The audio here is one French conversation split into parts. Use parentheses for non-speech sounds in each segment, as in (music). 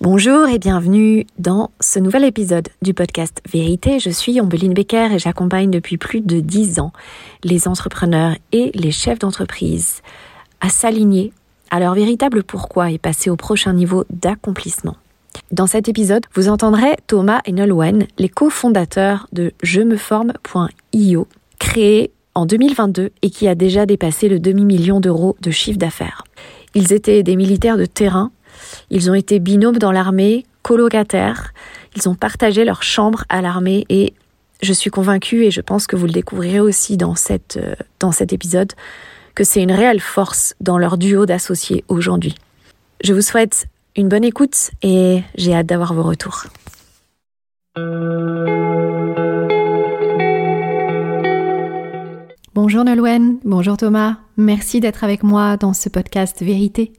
Bonjour et bienvenue dans ce nouvel épisode du podcast Vérité. Je suis Ombeline Becker et j'accompagne depuis plus de dix ans les entrepreneurs et les chefs d'entreprise à s'aligner à leur véritable pourquoi et passer au prochain niveau d'accomplissement. Dans cet épisode, vous entendrez Thomas et Nolwenn, les cofondateurs de je me forme.io, créé en 2022 et qui a déjà dépassé le demi-million d'euros de chiffre d'affaires. Ils étaient des militaires de terrain ils ont été binômes dans l'armée, colocataires. Ils ont partagé leur chambre à l'armée et je suis convaincue, et je pense que vous le découvrirez aussi dans, cette, euh, dans cet épisode, que c'est une réelle force dans leur duo d'associés aujourd'hui. Je vous souhaite une bonne écoute et j'ai hâte d'avoir vos retours. Bonjour Nolwenn, bonjour Thomas, merci d'être avec moi dans ce podcast Vérité.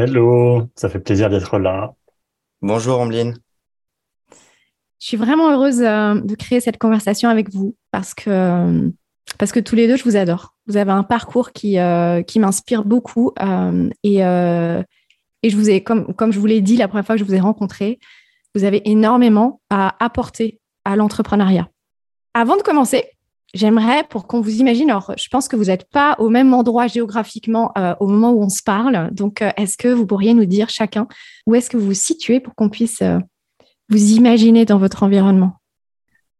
Hello, ça fait plaisir d'être là. Bonjour Ambline. Je suis vraiment heureuse euh, de créer cette conversation avec vous parce que, parce que tous les deux, je vous adore. Vous avez un parcours qui, euh, qui m'inspire beaucoup euh, et, et je vous ai, comme, comme je vous l'ai dit la première fois que je vous ai rencontré, vous avez énormément à apporter à l'entrepreneuriat. Avant de commencer, J'aimerais pour qu'on vous imagine, alors je pense que vous n'êtes pas au même endroit géographiquement euh, au moment où on se parle, donc euh, est-ce que vous pourriez nous dire chacun où est-ce que vous vous situez pour qu'on puisse euh, vous imaginer dans votre environnement?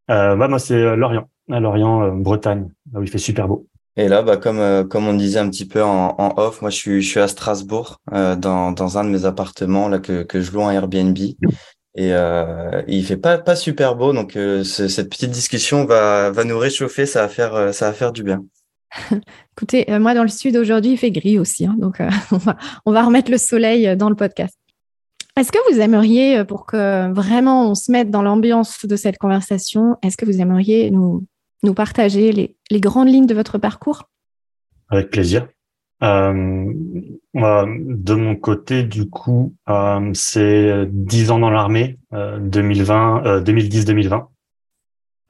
Bah, Moi c'est Lorient, à Lorient, Bretagne, là où il fait super beau. Et là, bah, comme, comme on disait un petit peu en, en off, moi je suis, je suis à Strasbourg, dans, dans un de mes appartements là, que, que je loue en Airbnb. Et euh, il fait pas pas super beau, donc euh, cette petite discussion va va nous réchauffer, ça va faire euh, ça va faire du bien. (laughs) Écoutez, euh, moi dans le sud aujourd'hui il fait gris aussi, hein, donc (laughs) on va on va remettre le soleil dans le podcast. Est-ce que vous aimeriez, pour que vraiment on se mette dans l'ambiance de cette conversation, est-ce que vous aimeriez nous nous partager les, les grandes lignes de votre parcours? Avec plaisir. Euh, de mon côté, du coup, euh, c'est 10 ans dans l'armée, 2020, 2010-2020,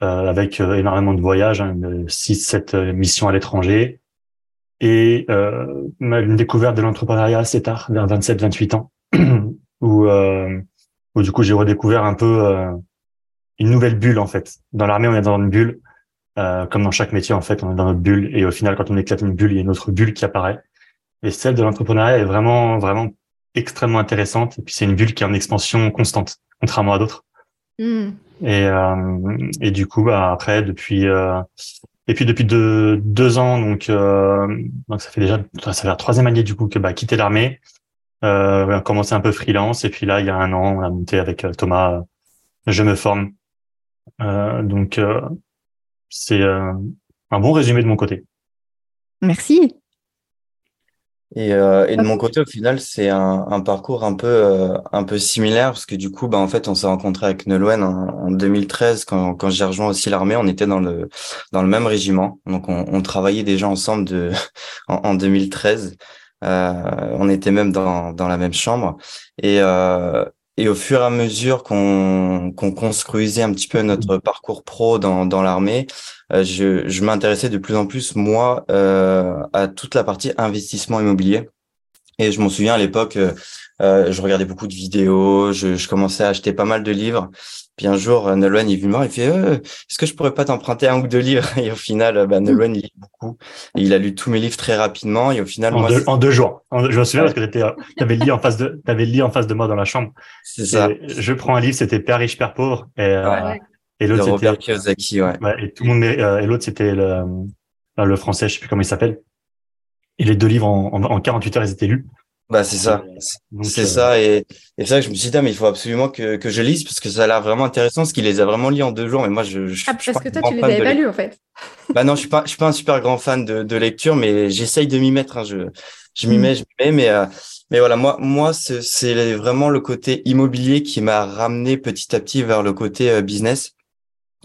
avec euh, énormément de voyages, hein, 6-7 missions à l'étranger, et une découverte de l'entrepreneuriat assez tard, vers 27-28 ans, (clears throat) où, où du coup j'ai redécouvert un peu une nouvelle bulle en fait. Dans l'armée, on est dans une bulle euh, comme dans chaque métier, en fait, on est dans notre bulle. Et au final, quand on éclate une bulle, il y a une autre bulle qui apparaît. Et celle de l'entrepreneuriat est vraiment, vraiment extrêmement intéressante. Et puis, c'est une bulle qui est en expansion constante, contrairement à d'autres. Hmm. Et, euh, et du coup, bah, après, depuis, euh, et puis depuis deux, deux ans, donc, donc ça fait déjà, ça fait la troisième année du coup que bah, quitter l'armée, euh, on a commencé un peu freelance. Et puis là, il y a un an, on a monté avec Thomas, je me forme. donc, c'est euh, un bon résumé de mon côté. Merci. Et, euh, et de mon côté, au final, c'est un, un, parcours un peu euh, un peu similaire parce que du coup, bah en fait, on s'est rencontré avec Nolwenn en, en 2013 quand, quand j'ai rejoint aussi l'armée. On était dans le dans le même régiment, donc on, on travaillait déjà ensemble de (laughs) en, en 2013. Euh, on était même dans dans la même chambre et euh, et au fur et à mesure qu'on construisait un petit peu notre parcours pro dans, dans l'armée, euh, je, je m'intéressais de plus en plus, moi, euh, à toute la partie investissement immobilier. Et je m'en souviens à l'époque, euh, euh, je regardais beaucoup de vidéos, je, je, commençais à acheter pas mal de livres. Puis un jour, euh, Nolwenn est venu me voir, il fait euh, Est-ce que je pourrais pas t'emprunter un ou deux livres? (laughs) Et au final, bah, Nolwenn il lit beaucoup. Et il a lu tous mes livres très rapidement. Et au final, en, deux, en deux, jours. je me souviens parce que tu avais le lit en face de, avais le lit en face de moi dans la chambre. C'est ça. je prends un livre, c'était Père riche, Père pauvre. Et, ouais. et l'autre c'était Robert Kiyosaki, ouais. ouais. Et tout le monde, et l'autre c'était le, le français, je sais plus comment il s'appelle. Et les deux livres en, en, en 48 heures, ils étaient lus. Bah c'est ça, c'est ça et, et c'est ça que je me suis dit ah, mais il faut absolument que, que je lise parce que ça a l'air vraiment intéressant parce qu'il les a vraiment lus en deux jours mais moi je, je ah parce que toi tu les avais pas lus en fait. (laughs) Bah non je suis pas je suis pas un super grand fan de, de lecture mais j'essaye de m'y mettre hein. je je m'y mm. mets je m'y mets mais euh, mais voilà moi moi c'est vraiment le côté immobilier qui m'a ramené petit à petit vers le côté euh, business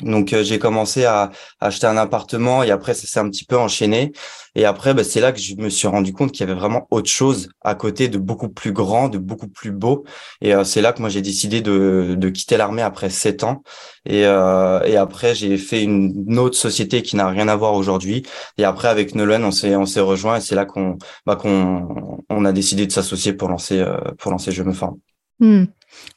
donc euh, j'ai commencé à, acheter un appartement et après ça s'est un petit peu enchaîné. Et après bah, c'est là que je me suis rendu compte qu'il y avait vraiment autre chose à côté de beaucoup plus grand, de beaucoup plus beau. Et euh, c'est là que moi j'ai décidé de, de quitter l'armée après sept ans. Et, euh, et après j'ai fait une autre société qui n'a rien à voir aujourd'hui. Et après avec Nolan on s'est on s'est rejoint et c'est là qu'on bah, qu'on on a décidé de s'associer pour lancer pour lancer Je me forme. Hmm.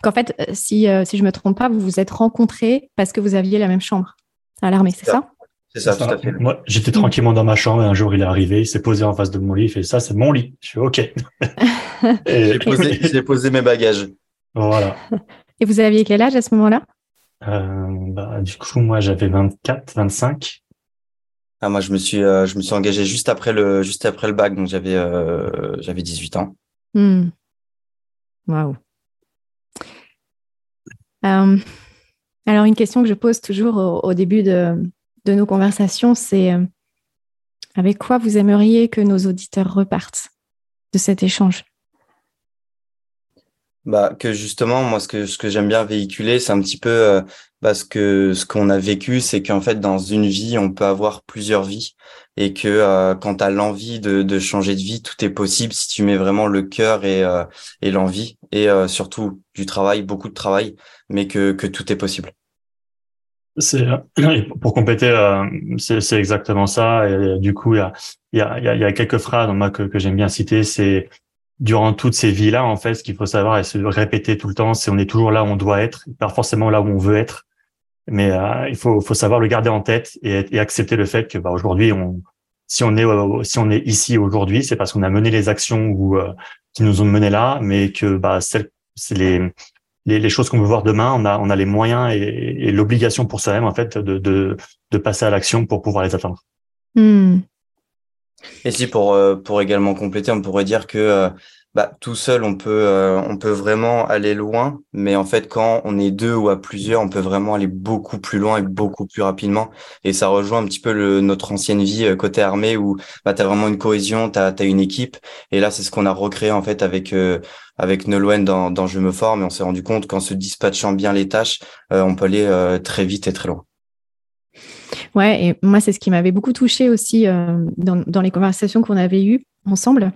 Qu'en fait, si, si je me trompe pas, vous vous êtes rencontrés parce que vous aviez la même chambre à l'armée, c'est ça? C'est ça, tout à fait. Moi, j'étais tranquillement dans ma chambre et un jour, il est arrivé, il s'est posé en face de mon lit, il fait ça, c'est mon lit. Je suis OK. (laughs) j'ai posé, (laughs) posé, mes bagages. Voilà. Et vous aviez quel âge à ce moment-là? Euh, bah, Du coup, moi, j'avais 24, 25. Ah, moi, je me suis, euh, je me suis engagé juste après le, juste après le bac, donc j'avais, euh, j'avais 18 ans. Hmm. Waouh. Alors, une question que je pose toujours au début de, de nos conversations, c'est euh, avec quoi vous aimeriez que nos auditeurs repartent de cet échange? Bah, que justement, moi, ce que, ce que j'aime bien véhiculer, c'est un petit peu euh, que ce qu'on a vécu, c'est qu'en fait, dans une vie, on peut avoir plusieurs vies et que euh, quand tu as l'envie de, de, changer de vie, tout est possible si tu mets vraiment le cœur et, et l'envie et surtout du travail, beaucoup de travail, mais que, que tout est possible. C'est pour compléter, euh, c'est exactement ça. Et du coup, il y a, y, a, y a quelques phrases moi, que, que j'aime bien citer. C'est durant toutes ces vies-là, en fait, ce qu'il faut savoir et se répéter tout le temps, c'est on est toujours là où on doit être, pas forcément là où on veut être. Mais euh, il faut, faut savoir le garder en tête et, et accepter le fait que bah, aujourd'hui, on, si on est si on est ici aujourd'hui, c'est parce qu'on a mené les actions ou euh, qui nous ont mené là, mais que bah, c'est les les, choses qu'on veut voir demain, on a, on a les moyens et, l'obligation pour soi-même en fait de, de, passer à l'action pour pouvoir les atteindre. Hmm. Et si pour euh, pour également compléter, on pourrait dire que euh, bah, tout seul, on peut, euh, on peut vraiment aller loin, mais en fait, quand on est deux ou à plusieurs, on peut vraiment aller beaucoup plus loin et beaucoup plus rapidement. Et ça rejoint un petit peu notre ancienne vie côté armée où bah, tu as vraiment une cohésion, tu as, une équipe. Et là, c'est ce qu'on a recréé en fait avec, euh, avec Nolwenn dans Je me forme. Et on s'est rendu compte qu'en se dispatchant bien les tâches, on peut aller très vite et très loin. Ouais, et moi, c'est ce qui m'avait beaucoup touché aussi dans, dans les conversations qu'on avait eues ensemble.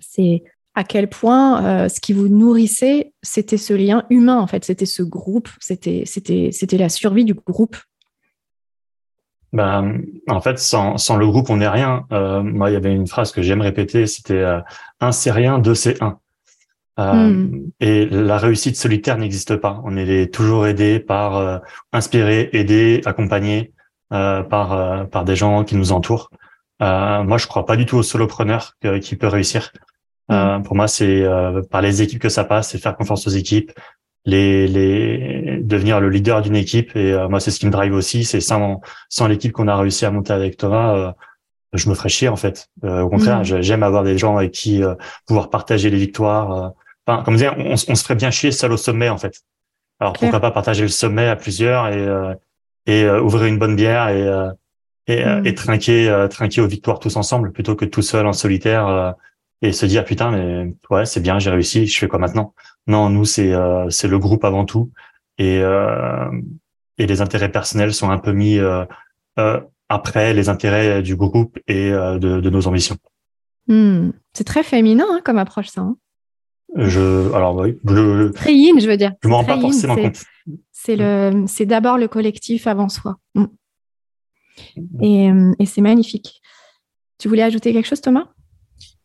C'est à quel point euh, ce qui vous nourrissait, c'était ce lien humain, en fait, c'était ce groupe, c'était, la survie du groupe. Ben, en fait, sans, le groupe, on n'est rien. Euh, moi, il y avait une phrase que j'aime répéter, c'était euh, un c'est rien, deux c'est un. Hmm. Et la réussite solitaire n'existe pas. On est toujours aidé par, inspiré, aidé, accompagné par par des gens qui nous entourent. moi, je crois pas du tout au solopreneur qui peut réussir. Euh, pour moi, c'est euh, par les équipes que ça passe, c'est faire confiance aux équipes, les, les devenir le leader d'une équipe. Et euh, moi, c'est ce qui me drive aussi. C'est sans sans l'équipe qu'on a réussi à monter avec Thomas, je me ferais chier en fait. au contraire, mm. j'aime avoir des gens avec qui pouvoir partager les victoires. Enfin, comme dire, on, on, se ferait bien chier seul au sommet en fait. Alors pourquoi pas partager le sommet à plusieurs et et ouvrir une bonne bière et et, mm. et trinquer trinquer aux victoires tous ensemble plutôt que tout seul en solitaire et se dire putain mais ouais c'est bien j'ai réussi je fais quoi maintenant? Non nous c'est euh, c'est le groupe avant tout et euh, et les intérêts personnels sont un peu mis euh, euh après les intérêts du groupe et euh, de, de, nos ambitions. Hmm. c'est très féminin hein, comme approche ça hein. je alors oui je, très yin je veux dire. je m'en rends pas forcément compte. c'est le c'est d'abord le collectif avant soi. Hmm. et, euh, et c'est magnifique. Tu voulais ajouter quelque chose Thomas?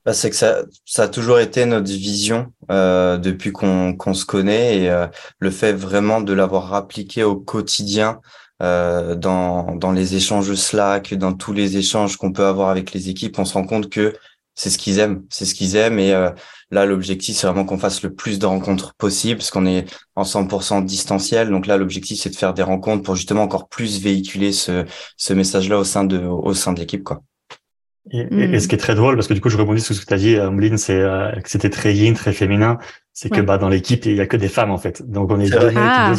Bah, c'est que ça, ça a toujours été notre vision euh, depuis qu'on qu'on se connaît et euh, le fait vraiment de l'avoir appliqué au quotidien euh, dans, dans les échanges Slack, dans tous les échanges qu'on peut avoir avec les équipes, on se rend compte que c'est ce qu'ils aiment, c'est ce qu'ils aiment et euh, là l'objectif c'est vraiment qu'on fasse le plus de rencontres possible parce qu'on est en 100% distanciel donc là l'objectif c'est de faire des rencontres pour justement encore plus véhiculer ce, ce message là au sein de au sein de l'équipe quoi. Et, et, ce hmm. qui est très drôle, parce que du coup, je rebondis sur ce que tu as dit, Ameline, c'est euh, que c'était très yin, très féminin. C'est que bah dans l'équipe, il y a que des femmes en fait. Donc on est deux, ah.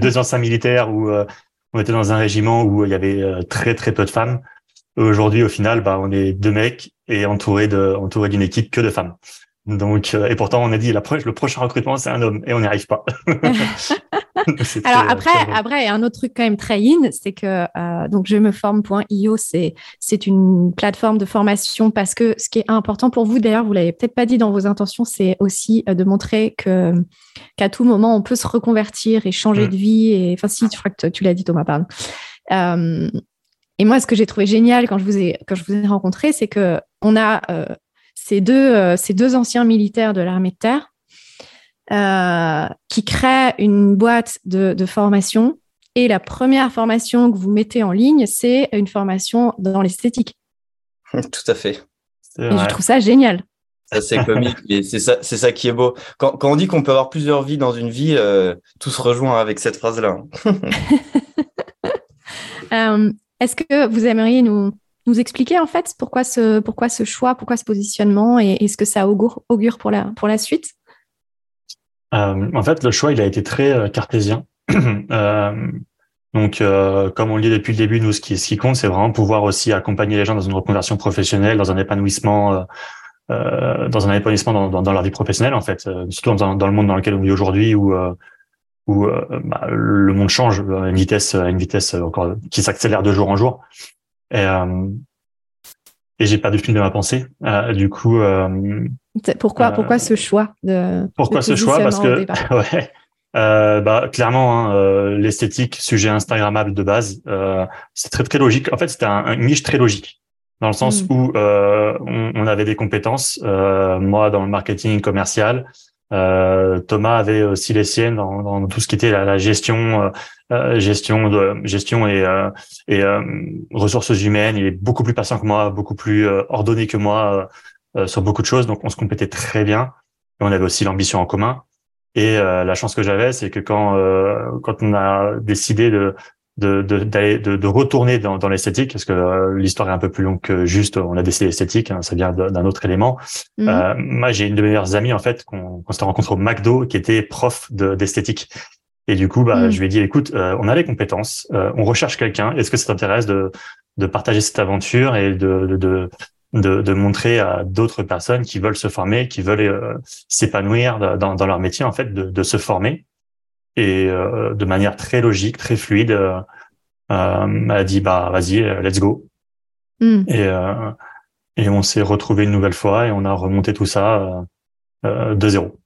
deux, anciens militaires où euh, on était dans un régiment où il y avait euh, très très peu de femmes. Aujourd'hui, au final, bah on est deux mecs et entourés de entourés d'une équipe que de femmes. Donc, euh, et pourtant, on a dit la le prochain recrutement, c'est un homme, et on n'y arrive pas. (laughs) (laughs) (laughs) Alors après, après, un autre truc quand même très in, c'est que euh, donc je me forme.io, c'est c'est une plateforme de formation parce que ce qui est important pour vous, d'ailleurs, vous l'avez peut-être pas dit dans vos intentions, c'est aussi euh, de montrer que qu'à tout moment on peut se reconvertir et changer mm. de vie. Et enfin, si, je crois que tu l'as dit, Thomas, pardon. Euh, et moi, ce que j'ai trouvé génial quand je vous ai quand je vous ai rencontré, c'est que on a ces deux, euh, ces deux anciens militaires de l'armée de terre qui crée une boîte de, formation et la première formation que vous mettez en ligne, c'est une formation dans l'esthétique. (laughs) Tout à fait. Et je trouve ça génial. C'est comique, mais c'est ça, c'est ça qui est beau. Quand, on dit qu'on peut avoir plusieurs vies dans une vie, euh, tout se rejoint avec cette phrase-là. (laughs) Euh, est-ce que vous aimeriez nous, nous expliquer en fait pourquoi ce, pourquoi ce choix, pourquoi ce positionnement et, ce que ça augure, augure pour, la, pour la suite? Euh, En fait, le choix, il a été très cartésien. (clears throat) donc, comme on le dit depuis le début, nous, ce qui, compte, c'est vraiment pouvoir aussi accompagner les gens dans une reconversion professionnelle, dans un épanouissement euh, dans un épanouissement dans, leur vie professionnelle en fait, euh, surtout dans, le monde dans lequel on vit aujourd'hui où euh, où bah, le monde change à une vitesse à une vitesse encore qui s'accélère de jour en jour et j'ai perdu le fil de ma pensée. du coup, pourquoi pourquoi ce choix de pourquoi ce choix? parce que (laughs) ouais. Euh, bah, clairement, hein, l'esthétique, sujet Instagrammable de base, euh, c'est très très logique. En fait, c'était un, une niche très logique dans le sens mm. où euh, on, on, avait des compétences. Euh, moi, dans le marketing commercial, euh, Thomas avait aussi les siennes dans, dans tout ce qui était la, la gestion, euh, gestion de gestion et, euh, et ressources humaines. Il est beaucoup plus patient que moi, beaucoup plus ordonné que moi sur beaucoup de choses. Donc, on se complétait très bien. Et on avait aussi l'ambition en commun. Et la chance que j'avais, c'est que quand quand on a décidé de de, de, de, de retourner dans, dans l'esthétique, parce que euh, l'histoire est un peu plus longue que juste on a décidé l'esthétique, hein, ça vient d'un autre élément. Mhm. Euh, moi, j'ai une de mes meilleures amies, en fait, qu'on s'est rencontré au McDo, qui était prof d'esthétique. et du coup, bah, mhm. je lui ai dit, écoute, euh, on a les compétences, on recherche quelqu'un, est-ce que ça t'intéresse de, de partager cette aventure et de, de, de, de montrer à d'autres personnes qui veulent se former, qui veulent s'épanouir dans, dans leur métier, en fait, de, de se former? Et euh, de manière très logique, très fluide, euh, euh, elle a dit bah vas-y, let's go. Hmm. Et et on s'est retrouvé une nouvelle fois et on a remonté tout ça de zéro.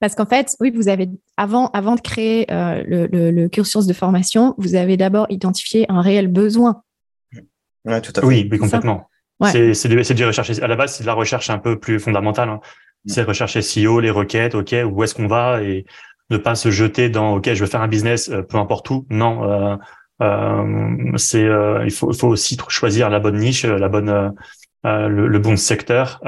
Parce qu'en fait, oui, vous avez avant, avant de créer le, le, cursus de formation, vous avez d'abord identifié un réel besoin. Ouais, tout à fait. Oui, oui complètement. C'est c'est du recherche. À la base, c'est de la recherche un peu plus fondamentale. Hein. Hmm. C'est rechercher SEO, les requêtes, ok, où est-ce qu'on va et ne pas se jeter dans OK, je veux faire un business, euh, peu importe où. Non, euh, euh, c'est il faut, faut aussi choisir la bonne niche, la bonne le, bon secteur.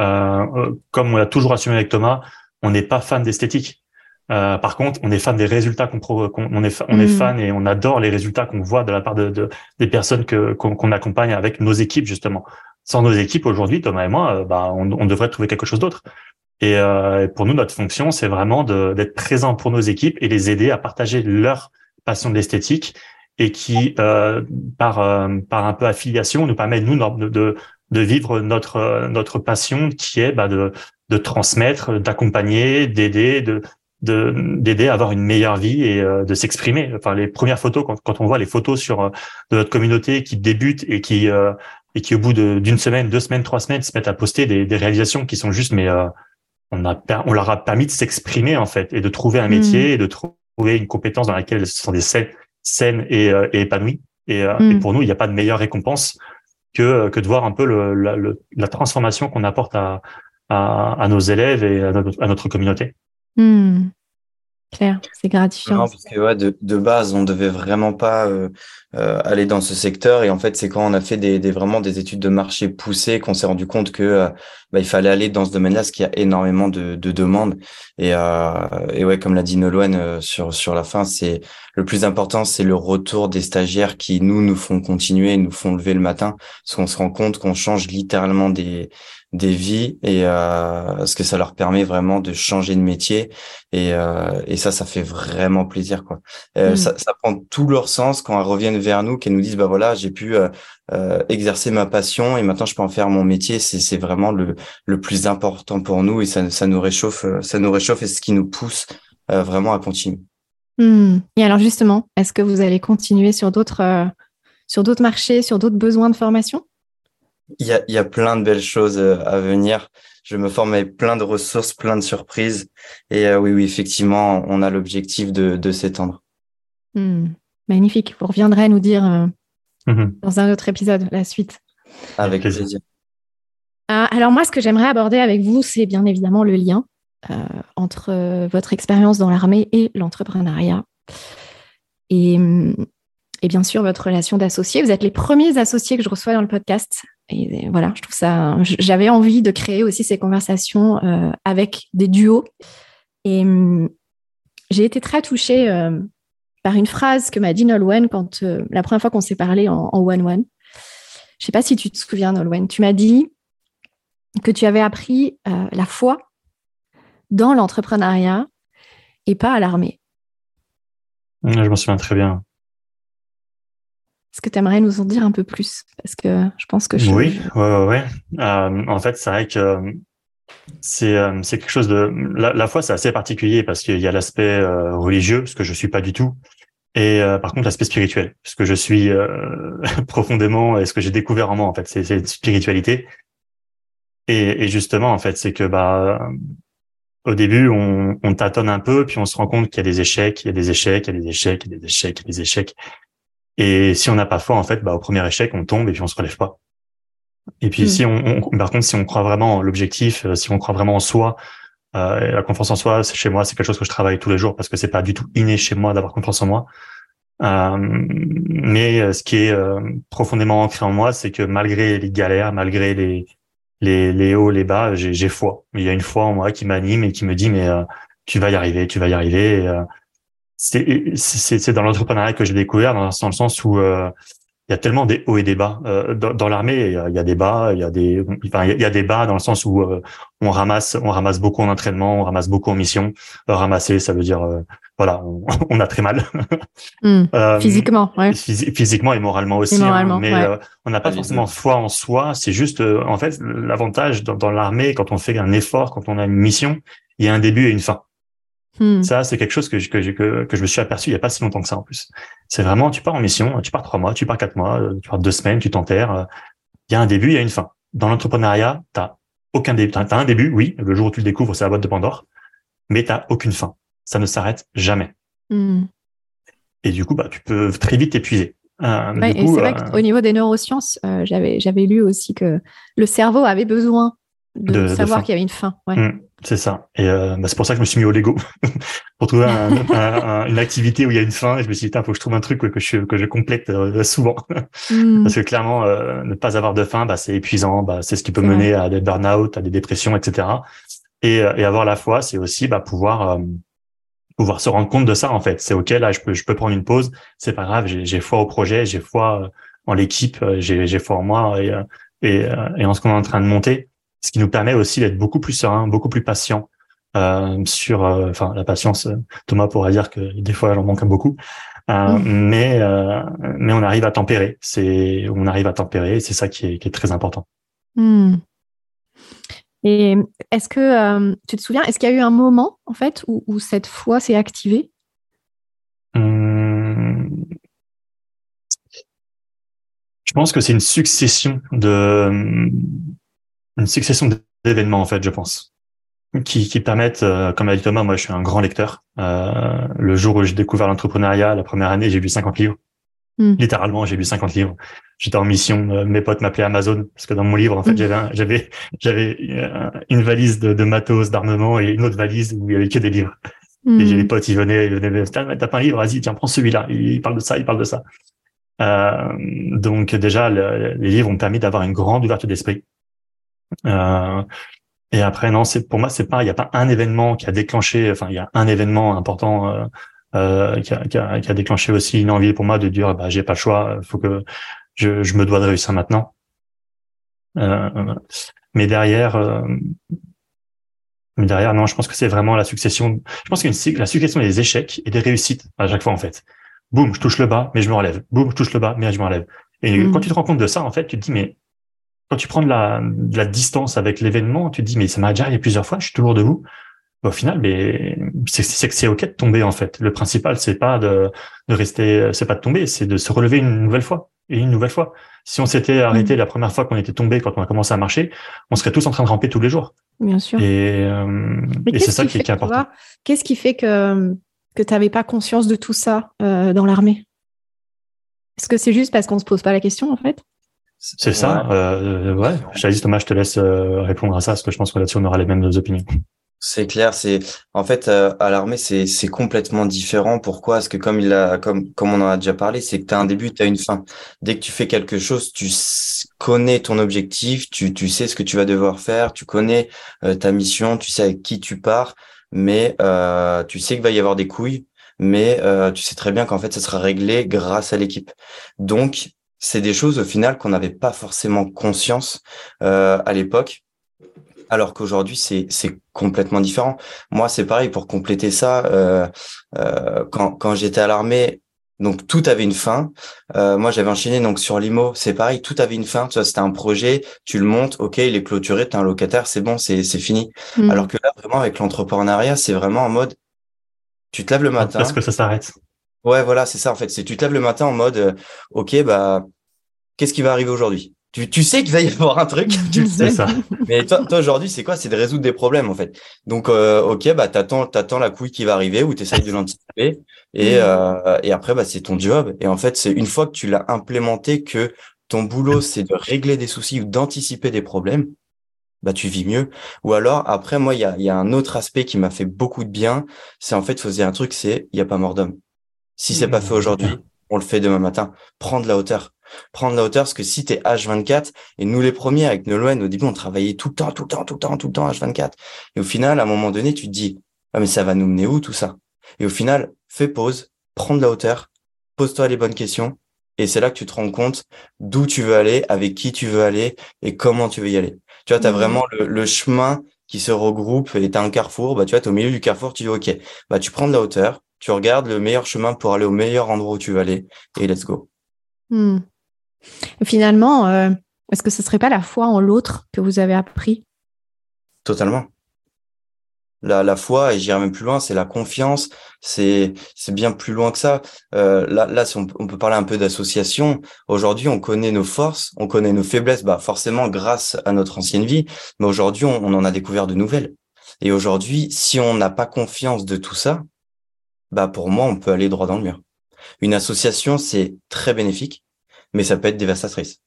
comme on a toujours assumé avec Thomas, on n'est pas fan d'esthétique. par contre, on est fan des résultats qu'on on est on est mm. fan et on adore les résultats qu'on voit de la part de, des personnes que qu'on accompagne avec nos équipes justement. Sans nos équipes aujourd'hui, Thomas et moi, bah on, on devrait trouver quelque chose d'autre. Euh, et pour nous, notre fonction, c'est vraiment d'être présent pour nos équipes et les aider à partager leur passion de l'esthétique et qui, euh, par, euh, par un peu affiliation, nous permet, nous, de, de, vivre notre, notre passion qui est bah, de, de transmettre, d'accompagner, d'aider, de d'aider à avoir une meilleure vie et de s'exprimer. Enfin, les premières photos, quand, quand on voit les photos sur de notre communauté qui débutent et qui et qui au bout d'une semaine, deux semaines, trois semaines se mettent à poster des, des réalisations qui sont juste mais on, a, on leur a permis de s'exprimer en fait et de trouver un métier mm. et de trouver une compétence dans laquelle elles sont des saines, et, euh, et épanouies. Et, euh, mm. pour nous, il n'y a pas de meilleure récompense que, que de voir un peu le, la, la, transformation qu'on apporte à, à, nos élèves et à notre, communauté. Mm c'est gratifiant. Parce que de, base, on devait vraiment pas euh, euh, aller dans ce secteur. Et en fait, c'est quand on a fait des, des, vraiment des études de marché poussées qu'on s'est rendu compte que euh, bah, il fallait aller dans ce domaine-là, parce qu'il y a énormément de, de demandes. Et, et ouais, comme l'a dit Nolwenn sur sur la fin, c'est le plus important, c'est le retour des stagiaires qui nous nous font continuer, nous font lever le matin, parce qu'on se rend compte qu'on change littéralement des des vies et euh, ce que ça leur permet vraiment de changer de métier. Et, euh, et ça ça fait vraiment plaisir quoi. Euh, mm. ça, ça, prend tout leur sens quand elles reviennent vers nous qu'elles nous disent bah voilà j'ai pu euh, euh, exercer ma passion et maintenant je peux en faire mon métier. C'est c'est vraiment le le plus important pour nous et ça ça nous réchauffe ça nous réchauffe et ce qui nous pousse vraiment à continuer. Mm. et alors justement est-ce que vous allez continuer sur d'autres sur d'autres marchés sur d'autres besoins de formation? Il y a, y a plein de belles choses euh, à venir. Je me forme avec plein de ressources, plein de surprises. Et euh, oui, oui, effectivement, on a l'objectif de, de s'étendre. Hmm. magnifique. Vous reviendrez nous dire euh, mhm. dans un autre épisode la suite. Avec plaisir. alors moi, ce que j'aimerais aborder avec vous, c'est bien évidemment le lien. entre votre expérience dans l'armée et l'entrepreneuriat. Et, et, bien sûr, votre relation d'associé. Vous êtes les premiers associés que je reçois dans le podcast. Et, voilà, je trouve ça. J'avais envie de créer aussi ces conversations avec des duos. Et j'ai été très touchée par une phrase que m'a dit Nolwenn quand la première fois qu'on s'est parlé en one-one. Je ne sais pas si tu te souviens, Nolwenn. Tu m'as dit que tu avais appris euh, la foi dans l'entrepreneuriat et pas à l'armée. Je m'en souviens très bien. Est-ce que tu aimerais nous en dire un peu plus? Parce que je pense que je... Oui, oui, oui. Euh, en fait, c'est vrai que euh, c'est c'est quelque chose de... La, foi, c'est assez particulier parce qu'il y a l'aspect religieux, ce que je suis pas du tout. Et par contre, l'aspect spirituel, ce que je suis (laughs) profondément et ce que j'ai découvert en moi, en fait, c'est cette spiritualité. Et, justement, en fait, c'est que bah au début, on, tâtonne un peu, puis on se rend compte qu'il y a des échecs, il y a des échecs, il y a des échecs, il y a des échecs, il y a des échecs. Et si on n'a pas foi, en fait, bah, au premier échec, on tombe et puis on se relève pas. Et puis, hmm. si on, par contre, si on croit vraiment en l'objectif, euh, si on croit vraiment en soi, euh, la confiance en soi, c'est chez moi, c'est quelque chose que je travaille tous les jours parce que c'est pas du tout inné chez moi d'avoir confiance en moi. Euh, mais euh, ce qui est euh, profondément ancré en moi, c'est que malgré les galères, malgré les, les, les hauts, les bas, j'ai foi. Il y a une foi en moi qui m'anime et qui me dit mais euh, tu vas y arriver, tu vas y arriver. C'est dans l'entrepreneuriat que j'ai découvert dans, dans, le sens où euh, il y a tellement des hauts et des bas dans, dans l'armée. Il y a des bas, il y a des, enfin, il y a des bas dans le sens où on ramasse, on ramasse beaucoup en entraînement, on ramasse beaucoup en mission. ramasser, ça veut dire voilà, (laughs) on, a très mal. Hmm. (laughs) euh, physiquement, ouais. physiquement et moralement aussi. Hein, mais euh, on n'a pas forcément foi en soi. C'est juste, euh, en fait, l'avantage dans, l'armée, quand on fait un effort, quand on a une mission, il y a un début et une fin. Hmm. Ça, c'est quelque chose que je, que, que, que, je me suis aperçu il y a pas si longtemps que ça en plus. C'est vraiment, tu pars en mission, tu pars trois mois, tu pars quatre mois, euh, tu pars deux semaines, tu t'enterres. Il y a un début, il y a une fin. Dans l'entrepreneuriat, t'as aucun début. T'as un début, oui. Le jour où tu le découvres, c'est la boîte de Pandore, mais t'as aucune fin ça ne s'arrête jamais. Hmm. Et du coup, bah, tu peux très vite t'épuiser. Euh, et c'est vrai euh, qu'au niveau des neurosciences, euh, j'avais, j'avais lu aussi que le cerveau avait besoin de, savoir qu'il y avait une fin. Ouais. Hmm, c'est ça. Et bah, c'est pour ça que je me suis mis au Lego (laughs) pour trouver une activité où il y a une fin. Et je me suis dit, il faut que je trouve un truc que je, que je complète souvent. Hmm. Parce que clairement, ne pas avoir de fin, bah, c'est épuisant. Bah, c'est ce qui peut mener à des burn-out, à des dépressions, etc. Et, et avoir la foi, c'est aussi bah, pouvoir pouvoir se rendre compte de ça en fait. C'est ok là, je peux je peux prendre une pause, c'est pas grave. J'ai foi au projet, j'ai foi euh, en l'équipe, euh, j'ai foi en moi et euh, et, et en ce qu'on est en train de monter. Ce qui nous permet aussi d'être beaucoup plus serein, beaucoup plus patient euh, sur, enfin la patience. Thomas pourra dire que des fois j'en manque beaucoup, euh, mmh. mais mais on arrive à tempérer. C'est on arrive à tempérer. C'est ça qui est qui est très important. Mmh. Et est-ce que euh, tu te souviens, est-ce qu'il y a eu un moment en fait où, cette foi s'est activée? Hum. Je pense que c'est une succession de une succession d'événements en fait, je pense, qui, qui permettent, euh, comme a dit Thomas, moi je suis un grand lecteur. Euh, le jour où j'ai découvert l'entrepreneuriat, la première année, j'ai lu 50 livres. Hmm. Littéralement, j'ai lu 50 livres. J'étais en mission. Euh, mes potes m'appelaient Amazon parce que dans mon livre, en fait, hmm. j'avais j'avais j'avais euh, une valise de, de matos, d'armement et une autre valise où il y avait que des livres. Hmm. Et j'ai les potes, ils venaient, ils venaient, t'as pas un livre, vas-y, tiens, prends celui-là. Il parle de ça, il parle de ça. Euh, donc déjà, les livres ont permis d'avoir une grande ouverture d'esprit. Euh, et après, non, c'est pour moi, c'est pas, il y a pas un événement qui a déclenché. Enfin, il y a un événement important euh, euh, qui, a, qui, a, qui, a, déclenché aussi une envie pour moi de dire bah j'ai pas le choix, faut que je, je me dois de réussir maintenant. Euh, mais derrière, euh, mais derrière, non, je pense que c'est vraiment la succession. Je pense a la succession des échecs et des réussites à chaque fois en fait. Boum, je touche le bas, mais je me relève. Boum, je touche le bas, mais je me relève. Et mmh. quand tu te rends compte de ça, en fait, tu te dis mais quand tu prends de la, de la distance avec l'événement, tu te dis mais ça m'a déjà arrivé plusieurs fois, je suis toujours debout au final, mais c'est que c'est ok de tomber en fait. Le principal, c'est pas de, de rester, c'est pas de tomber, c'est de se relever une nouvelle fois et une nouvelle fois. Si on s'était arrêté la première fois qu'on était tombé, quand on a commencé à marcher, on serait tous en train de ramper tous les jours. Bien sûr. Et, euh, c'est ça qui, est important. Qu'est-ce qui fait que que tu n'avais pas conscience de tout ça euh, dans l'armée? Est-ce que c'est juste parce qu'on se pose pas la question en fait? C'est ça. Euh, ouais. Thomas, je te laisse euh, répondre à ça parce que je pense que là-dessus on aura les mêmes opinions. C'est clair, c'est en fait euh, à l'armée c'est c'est complètement différent. Pourquoi? Parce que comme il a comme comme on en a déjà parlé, c'est que tu as un début, tu as une fin. Dès que tu fais quelque chose, tu connais ton objectif, tu tu sais ce que tu vas devoir faire, tu connais euh, ta mission, tu sais avec qui tu pars, mais euh, tu sais qu'il va y avoir des couilles, mais tu sais très bien qu'en fait ça sera réglé grâce à l'équipe. Donc c'est des choses au final qu'on n'avait pas forcément conscience à l'époque alors qu'aujourd'hui c'est c'est complètement différent. Moi c'est pareil pour compléter ça. Euh, euh, quand quand j'étais à l'armée, donc tout avait une fin. Euh, moi j'avais enchaîné donc sur l'IMO, c'est pareil, tout avait une fin. Tu vois, c'était un projet, tu le montes, ok, il est clôturé, t'es un locataire, c'est bon, c'est c'est fini. Mmh. Alors que là vraiment avec l'entrepreneuriat, c'est vraiment en mode, tu te lèves le matin. Parce que ça s'arrête. Ouais, voilà, c'est ça en fait. C'est tu te lèves le matin en mode, ok, bah qu'est-ce qui va arriver aujourd'hui? Tu, tu sais qu'il va y avoir un truc, tu le sais. Ça. Mais toi, toi aujourd'hui, c'est quoi? C'est de résoudre des problèmes, en fait. Donc, euh, ok, bah t'attends, t'attends la couille qui va arriver ou t'essayes de l'anticiper. Et, euh, et après, bah c'est ton job. Et en fait, c'est une fois que tu l'as implémenté, que ton boulot, c'est de régler des soucis ou d'anticiper des problèmes, bah tu vis mieux. Ou alors, après, moi, il y a, y a un autre aspect qui m'a fait beaucoup de bien. C'est en fait, dire un truc, c'est il y a pas mort d'homme. Si c'est pas fait aujourd'hui, on le fait demain matin. Prendre la hauteur prendre la hauteur, parce que si tu es H24, et nous les premiers avec Nolwenn, au début, on travaillait tout le temps, tout le temps, tout le temps, tout le temps H24. Et au final, à un moment donné, tu te dis, ah, mais ça va nous mener où tout ça? Et au final, fais pause, prends de la hauteur, pose-toi les bonnes questions, et c'est là que tu te rends compte d'où tu veux aller, avec qui tu veux aller, et comment tu veux y aller. Tu vois, tu as mmh. vraiment le, chemin qui se regroupe, et tu as un carrefour, bah, tu vois, es au milieu du carrefour, tu dis, OK, bah, tu prends de la hauteur, tu regardes le meilleur chemin pour aller au meilleur endroit où tu veux aller, et let's go. Mmh. Finalement, euh, est-ce que ce ne serait pas la foi en l'autre que vous avez appris? Totalement. La, la foi, et j'irai même plus loin, c'est la confiance, c'est bien plus loin que ça. Euh, là, là si on, peut parler un peu d'association, aujourd'hui, on connaît nos forces, on connaît nos faiblesses, bah forcément grâce à notre ancienne vie, mais aujourd'hui, on, on en a découvert de nouvelles. Et aujourd'hui, si on n'a pas confiance de tout ça, bah pour moi, on peut aller droit dans le mur. Une association, c'est très bénéfique, mais ça peut être dévastatrice.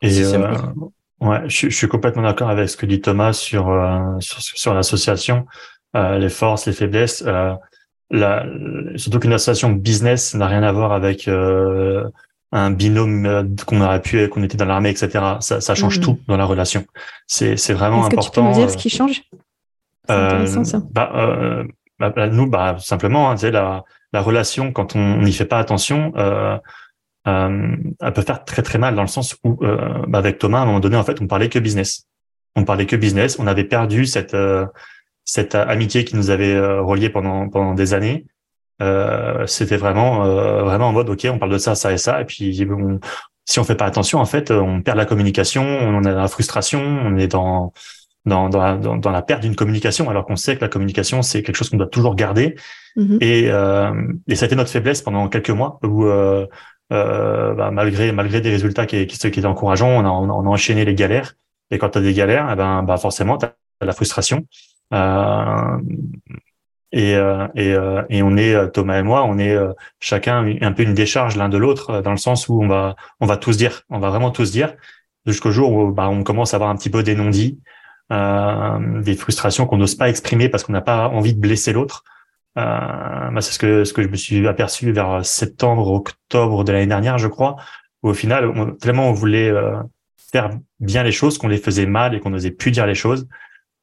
Et euh, ouais, je, je, suis complètement d'accord avec ce que dit Thomas sur euh, sur, sur l'association, euh, les forces, les faiblesses. Euh, la, surtout qu'une association business n'a rien à voir avec euh, un binôme qu'on aurait pu, qu'on était dans l'armée, etc. Ça, ça change mm. tout dans la relation. C'est c'est vraiment important. Est-ce que tu peux me dire ce qui change? C'est intéressant ça. Bah, bah, bah, nous, bah simplement, hein, la la relation quand on n'y fait pas attention. Euh, euh, elle peut faire très très mal dans le sens où euh, bah, avec Thomas à un moment donné en fait on parlait que business. On parlait que business. On avait perdu cette euh, cette amitié qui nous avait euh, relié pendant pendant des années. Euh, c'était vraiment vraiment en mode ok on parle de ça ça et ça. Et puis si on fait pas attention en fait on perd la communication on a la frustration on est dans dans, dans, la, dans, la perte d'une communication, alors qu'on sait que la communication, c'est quelque chose qu'on doit toujours garder. Mm-hmm. Et, euh, et ça a été notre faiblesse pendant quelques mois, où euh, euh, bah, malgré malgré des résultats qui, qui, qui étaient encourageants, on a, on a, enchaîné les galères. Et quand tu as des galères, eh ben, bah forcément, tu as la frustration. Euh, et, euh, et, euh, et, on est Thomas et moi, on est chacun un peu une décharge l'un de l'autre, dans le sens où on va on va tous dire, on va vraiment tous dire, jusqu'au jour où bah, on commence à avoir un petit peu des non-dits, des frustrations qu'on n'ose pas exprimer parce qu'on n'a pas envie de blesser l'autre. Euh, bah, c'est ce que ce que je me suis aperçu vers septembre, octobre de l'année dernière, je crois, où au final, on, tellement on voulait euh, faire bien les choses qu'on les faisait mal et qu'on n'osait plus dire les choses.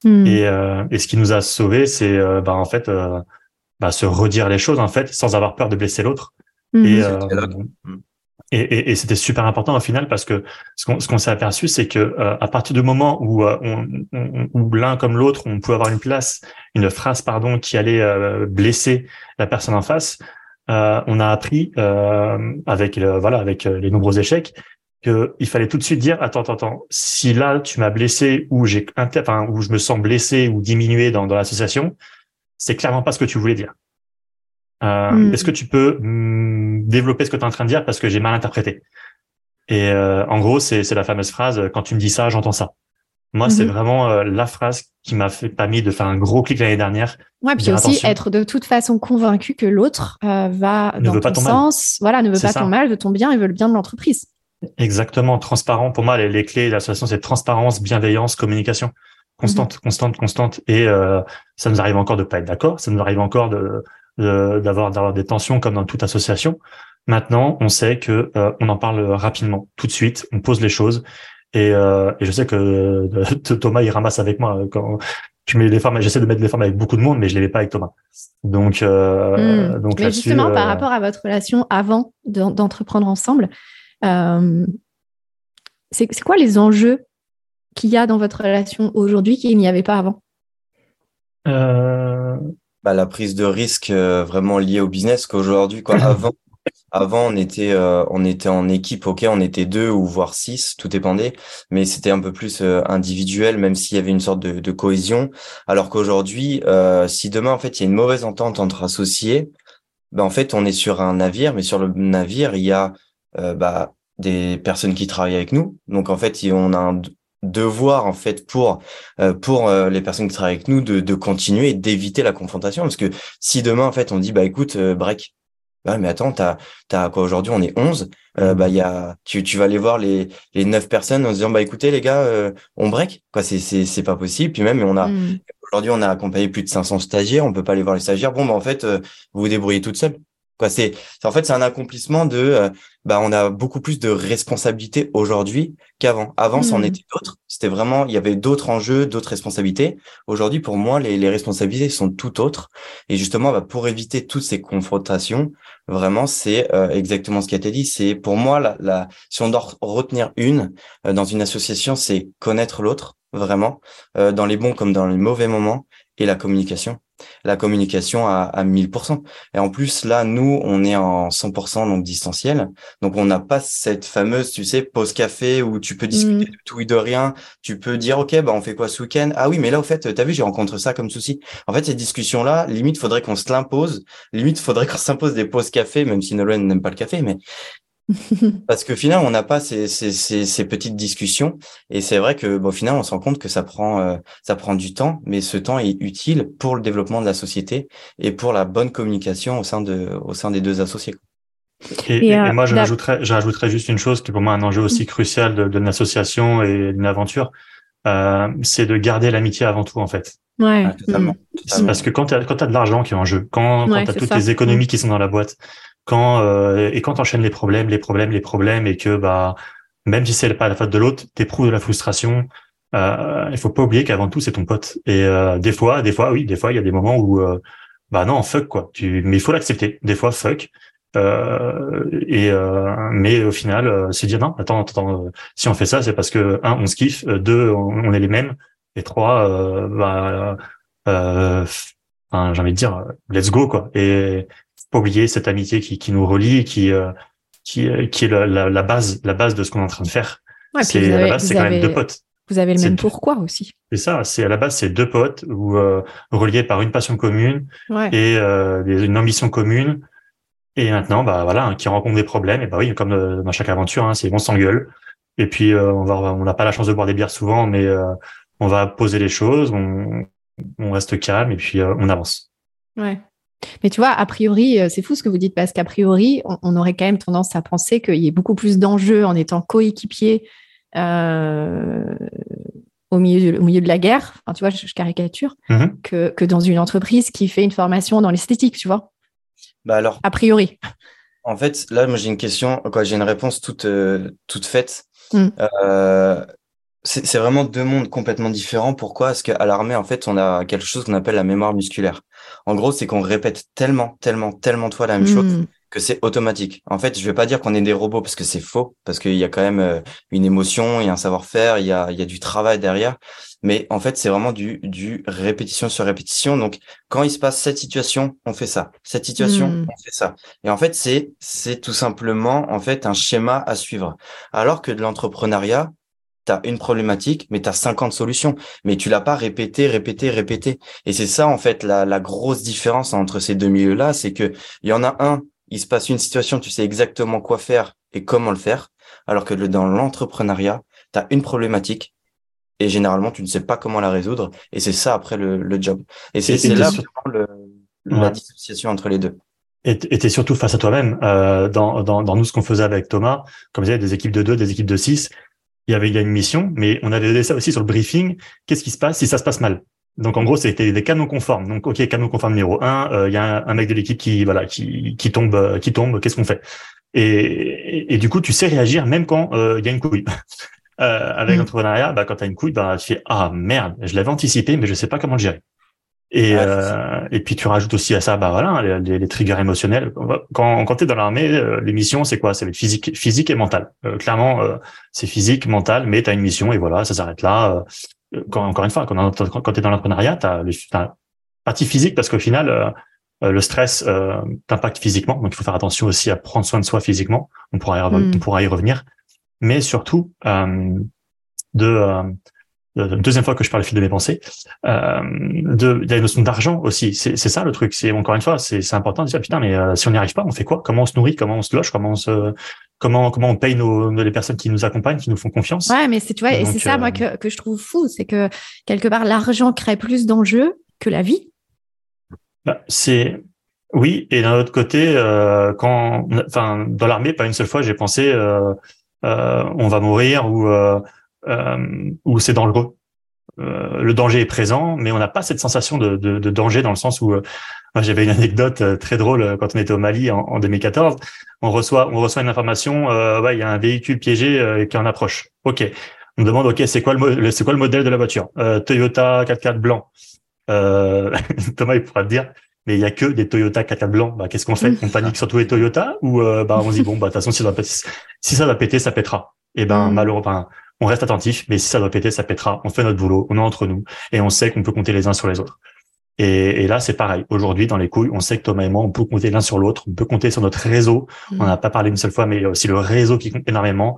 Hmm. Et, euh, et ce qui nous a sauvés, c'est euh, bah, en fait euh, bah, se redire les choses en fait, sans avoir peur de blesser l'autre. Hmm. Et, et, et, et c'était super important au final parce que ce qu'on ce qu'on s'est aperçu, c'est que euh, à partir du moment où, euh, on, on, où l'un comme l'autre, on pouvait avoir une place, une phrase pardon, qui allait euh, blesser la personne en face, on a appris avec voilà avec les nombreux échecs qu'il fallait tout de suite dire attends attends attends si là tu m'as blessé ou j'ai enfin où je me sens blessé ou diminué dans, dans l'association, c'est clairement pas ce que tu voulais dire. Euh, hmm. Est-ce que tu peux hmm, développer ce que tu es en train de dire parce que j'ai mal interprété Et euh, en gros, c'est la fameuse phrase quand tu me dis ça, j'entends ça. Moi, c'est mhm. vraiment euh, la phrase qui m'a fait permis de faire un gros clic l'année dernière. Ouais, puis aussi être de toute façon convaincu que l'autre va ne dans veut ton, pas ton sens, mal. voilà, ne veut pas ton mal, veut ton bien et veut le bien de l'entreprise. Exactement, transparent. Pour moi, les, les clés de l'association, c'est transparence, bienveillance, communication. constante, constante, constante. Et ça nous arrive encore de pas être d'accord, ça nous arrive encore de d'avoir d'avoir des tensions comme dans toute association. Maintenant, on sait que on en parle rapidement, tout de suite, on pose les choses. Et, et je sais que (laughs) Thomas il ramasse avec moi quand tu mets les formes. J'essaie de mettre les formes avec beaucoup de monde, mais je les mets pas avec Thomas. Donc, euh, hmm. donc mais justement, par rapport à votre relation avant d'entreprendre ensemble, euh, c'est quoi les enjeux qu'il y a dans votre relation aujourd'hui qu'il n'y avait pas avant? Euh... bah, La prise de risque euh, vraiment liée au business qu'aujourd'hui, quoi. avant, avant, on était, euh, on était en équipe, ok, on était deux ou voire six, tout dépendait, mais c'était un peu plus euh, individuel, même s'il y avait une sorte de, de cohésion. Alors qu'aujourd'hui, si demain, en fait, il y a une mauvaise entente entre associés, ben, en fait, on est sur un navire, mais sur le navire, il y a bah, des personnes qui travaillent avec nous. Donc en fait, on a un devoir en fait pour euh, pour euh, les personnes qui travaillent avec nous de, de continuer et d'éviter la confrontation. Parce que si demain en fait on dit bah écoute euh, break bah mais attends t'as t'as quoi aujourd'hui on est 11 bah il y a tu tu vas aller voir les les neuf personnes en se disant bah écoutez les gars on break quoi. C'est c'est c'est pas possible. Puis même on a mm. aujourd'hui on a accompagné plus de 500 stagiaires. On peut pas aller voir les stagiaires. Bon bah en fait vous vous débrouillez toute seule Quoi, c'est, en fait, c'est un accomplissement de, euh, bah, on a beaucoup plus de responsabilités aujourd'hui qu'avant. Avant, c'en mmh. était d'autres. C'était vraiment, il y avait d'autres enjeux, d'autres responsabilités. Aujourd'hui, pour moi, les, les responsabilités sont tout autres. Et justement, bah, pour éviter toutes ces confrontations, vraiment, c'est euh, exactement ce qui a été dit. C'est pour moi, la, la, si on doit retenir une euh, dans une association, c'est connaître l'autre vraiment, dans les bons comme dans les mauvais moments, et la communication la communication à, à 1000%. Et en plus, là, nous, on est en 100% donc distanciel. Donc, on n'a pas cette fameuse, tu sais, pause café où tu peux discuter mm. de tout et de rien. Tu peux dire, OK, bah, on fait quoi ce week-end? Ah oui, mais là, au fait, t'as vu, j'ai rencontré ça comme souci. En fait, ces discussions-là, limite, faudrait qu'on se l'impose. Limite, faudrait qu'on s'impose des pauses café, même si Nolan n'aime pas le café, mais (laughs) Parce que finalement, on n'a pas ces, ces, ces, ces, petites discussions. Et c'est vrai que, bon, au final, on se rend compte que ça prend, euh, ça prend du temps, mais ce temps est utile pour le développement de la société et pour la bonne communication au sein, de, au sein des deux associés. Et, et, euh, moi, je rajouterais, je rajouterais juste une chose qui est pour moi un enjeu aussi mm. crucial de, de association et d'une aventure, euh, c'est de garder l'amitié avant tout, en fait. Ouais. totalement, mm. Parce que quand tu as, quand as de l'argent qui est en jeu, quand, quand tu as toutes les économies mm. qui sont dans la boîte, quand euh, et quand enchaînes les problèmes, les problèmes, les problèmes, et que bah même si c'est pas la faute de l'autre, t'éprouves de la frustration. Euh, il faut pas oublier qu'avant tout c'est ton pote. Et euh, des fois, des fois, oui, des fois il y a des moments où euh, bah non, fuck quoi. Tu, mais il faut l'accepter. Des fois, fuck. Euh, et mais au final, c'est dire non. Attends, attends. si on fait ça, c'est parce que un, on se kiffe. Deux, on, est les mêmes. Et trois, bah, enfin, j'ai envie de dire, let's go quoi. Et pas oublier cette amitié qui, qui nous relie, qui euh, qui, euh, qui est la, la, base la base de ce qu'on est en train de faire. c'est la base, c'est quand même deux potes. Vous avez le même pourquoi aussi. C'est ça, c'est à la base c'est deux potes ou euh, reliés par une passion commune et euh, une ambition commune. Et maintenant, bah voilà, qui rencontre des problèmes. Et bah oui, comme dans chaque aventure, hein, c'est on s'engueule. Et puis on va, on n'a pas la chance de boire des bières souvent, mais on va poser les choses, on, on reste calme et puis on avance. Ouais. Mais tu vois, a priori, euh, c'est fou ce que vous dites, parce qu'a priori, on, aurait quand même tendance à penser qu'il y ait beaucoup plus d'enjeux en étant coéquipier euh, au, milieu, au milieu de la guerre, enfin, tu vois, je, caricature, mm-hmm. que, que, dans une entreprise qui fait une formation dans l'esthétique, tu vois. Bah alors. A priori. En fait, là, moi, j'ai une question, quoi, j'ai une réponse toute, euh, toute faite. Mm. C'est vraiment deux mondes complètement différents. Pourquoi? Parce qu'à l'armée, en fait, on a quelque chose qu'on appelle la mémoire musculaire. En gros, c'est qu'on répète tellement, tellement, tellement de fois la même chose hmm. que c'est automatique. En fait, je vais pas dire qu'on est des robots parce que c'est faux, parce qu'il y a quand même euh, une émotion, il y a un savoir-faire, il y a, il y a du travail derrière. Mais en fait, c'est vraiment du, du répétition sur répétition. Donc, quand il se passe cette situation, on fait ça. Cette situation, hmm. on fait ça. Et en fait, c'est, c'est tout simplement, en fait, un schéma à suivre. Alors que de l'entrepreneuriat, tu as une problématique, mais tu as 50 solutions. Mais tu l'as pas répété, répété, répété. Et c'est ça, en fait, la, la grosse différence entre ces deux milieux-là, c'est que il y en a un, il se passe une situation, tu sais exactement quoi faire et comment le faire. Alors que dans l'entrepreneuriat, tu as une problématique et généralement, tu ne sais pas comment la résoudre. Et c'est ça, après, le, le job. Et c'est là vraiment le, la dissociation entre les deux. Et tu surtout face à toi-même. Euh, dans, dans, dans nous, ce qu'on faisait avec Thomas, comme je disais, des équipes de deux, des équipes de six, il y avait il y a une mission, mais on avait donné ça aussi sur le briefing. Qu'est-ce qui se passe si ça se passe mal? Donc en gros, c'était des canaux conformes. Donc ok, canaux conforme numéro un, euh, il y a un, mec de l'équipe qui voilà qui qui tombe euh, qui tombe. Qu'est-ce qu'on fait? Et, et, du coup, tu sais réagir même quand euh, il y a une couille. (laughs) avec mmh. l'entrepreneuriat, bah, quand tu as une couille, bah, tu fais ah merde, je l'avais anticipé, mais je sais pas comment le gérer. Et, euh, et puis tu rajoutes aussi à ça, bah voilà, les, les triggers émotionnels. Quand, quand tu es dans l'armée, euh, les missions, c'est quoi? C'est physique, physique et mental. Euh, clairement, euh, c'est physique, mental, mais tu as une mission et voilà, ça s'arrête là. Quand, encore une fois, quand, quand tu es dans l'entrepreneuriat, tu as, as partie physique parce qu'au final, le stress t'impacte physiquement. Donc il faut faire attention aussi à prendre soin de soi physiquement. On pourra y, mm. on pourra y revenir. Mais surtout, de deuxième fois que je parle le fil de mes pensées, euh, de, il y a une notion d'argent aussi. C'est, c'est ça le truc. C'est encore une fois, c'est, c'est important de dire putain, mais euh, si on n'y arrive pas, on fait quoi? Comment on se nourrit? Comment on se loge? Comment on se comment comment on paye nos, les personnes qui nous accompagnent, qui nous font confiance? Ouais, mais c'est tu vois, et c'est ça moi euh, que, que je trouve fou, c'est que quelque part l'argent crée plus d'enjeux que la vie. Bah, c'est oui, et d'un autre côté, euh, quand enfin dans l'armée, pas une seule fois, j'ai pensé euh, on va mourir ou euh, où c'est dangereux. Euh, le danger est présent, mais on n'a pas cette sensation de, de, de, danger dans le sens où euh, j'avais une anecdote euh, très drôle quand on était au Mali en, en 2014. On reçoit on reçoit une information, euh, ouais, il y a un véhicule piégé qui en approche. Ok, on demande ok c'est quoi le c'est quoi le modèle de la voiture? Toyota 4x4 blanc. (laughs) Thomas il pourra te dire. Mais il y a que des Toyota 4x4 blancs. Bah, qu'est-ce qu'on fait? (laughs) On panique sur tous les Toyota ou bah on se dit bon bah de toute façon si ça, va péter, si ça va péter ça pètera. Et ben mm. malheureusement on reste attentif, mais si ça doit péter, ça pètera. On fait notre boulot, on est entre nous et on sait qu'on peut compter les uns sur les autres. Et, là, c'est pareil. Aujourd'hui, dans les couilles, on sait que Thomas et moi, on peut compter l'un sur l'autre, on peut compter sur notre réseau. Mm. On n'a pas parlé une seule fois, mais il y a aussi le réseau qui compte énormément.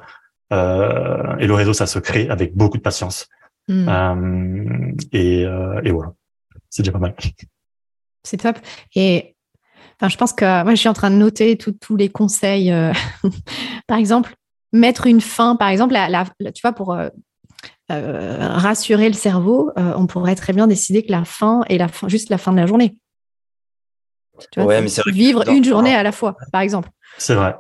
Euh, et le réseau, ça se crée avec beaucoup de patience. Mm. Euh, et, euh, et voilà, c'est déjà pas mal. C'est top. Et enfin, je pense que moi, je suis en train de noter tous les conseils. (laughs) Par exemple, mettre une fin, par exemple, la, tu vois, pour euh, euh, rassurer le cerveau, euh, on pourrait très bien décider que la fin est la fin, juste la fin de la journée. Tu vois, mais c'est vivre une journée à la fois, par exemple. C'est vrai.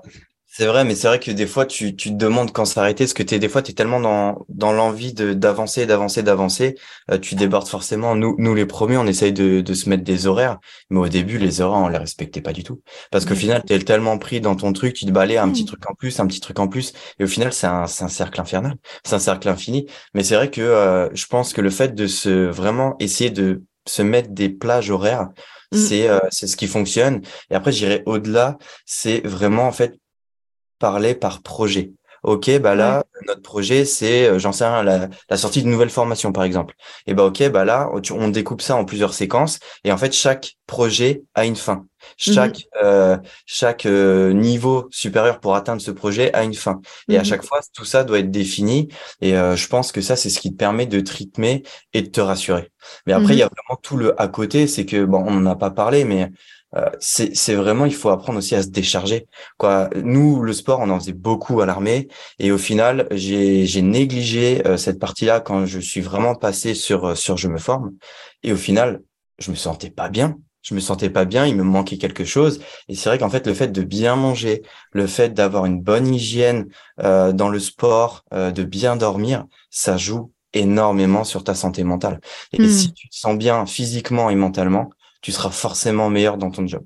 C'est vrai, mais c'est vrai que des fois, tu, tu te demandes quand s'arrêter, parce que es, des fois, tu es tellement dans, dans l'envie d'avancer, d'avancer, d'avancer, euh, tu débordes forcément. Nous, nous les premiers, on essaye de, de se mettre des horaires, mais au début, les horaires, on les respectait pas du tout. Parce qu'au final, tu es tellement pris dans ton truc, tu te balais un petit mmh. truc en plus, un petit truc en plus, et au final, c'est un, un cercle infernal, c'est un cercle infini. Mais c'est vrai que euh, je pense que le fait de se vraiment essayer de se mettre des plages horaires, mmh. c'est euh, c'est ce qui fonctionne. Et après, j'irai au-delà, c'est vraiment en fait parler par projet. Ok, bah là, notre projet, c'est, euh, j'en sais rien, la, la, sortie d'une nouvelle formation, par exemple. Et bah ok, bah là, on découpe ça en plusieurs séquences, et en fait, chaque projet a une fin. Chaque mmh euh, chaque euh, niveau supérieur pour atteindre ce projet a une fin. Et à mmh chaque fois, tout ça doit être défini. Et je pense que ça, c'est ce qui te permet de te rythmer et de te rassurer. Mais après, il y a mmh vraiment tout le à côté, c'est que bon, on n'en a pas parlé, mais euh, c'est vraiment il faut apprendre aussi à se décharger quoi nous le sport on en faisait beaucoup à l'armée et au final j'ai négligé euh, cette partie là quand je suis vraiment passé sur euh, sur je me forme et au final je me sentais pas bien je me sentais pas bien, il me manquait quelque chose. Et c'est vrai qu'en fait, le fait de bien manger, le fait d'avoir une bonne hygiène dans le sport, de bien dormir, ça joue énormément sur ta santé mentale. Et mmh. si tu te sens bien physiquement et mentalement, tu seras forcément meilleur dans ton job.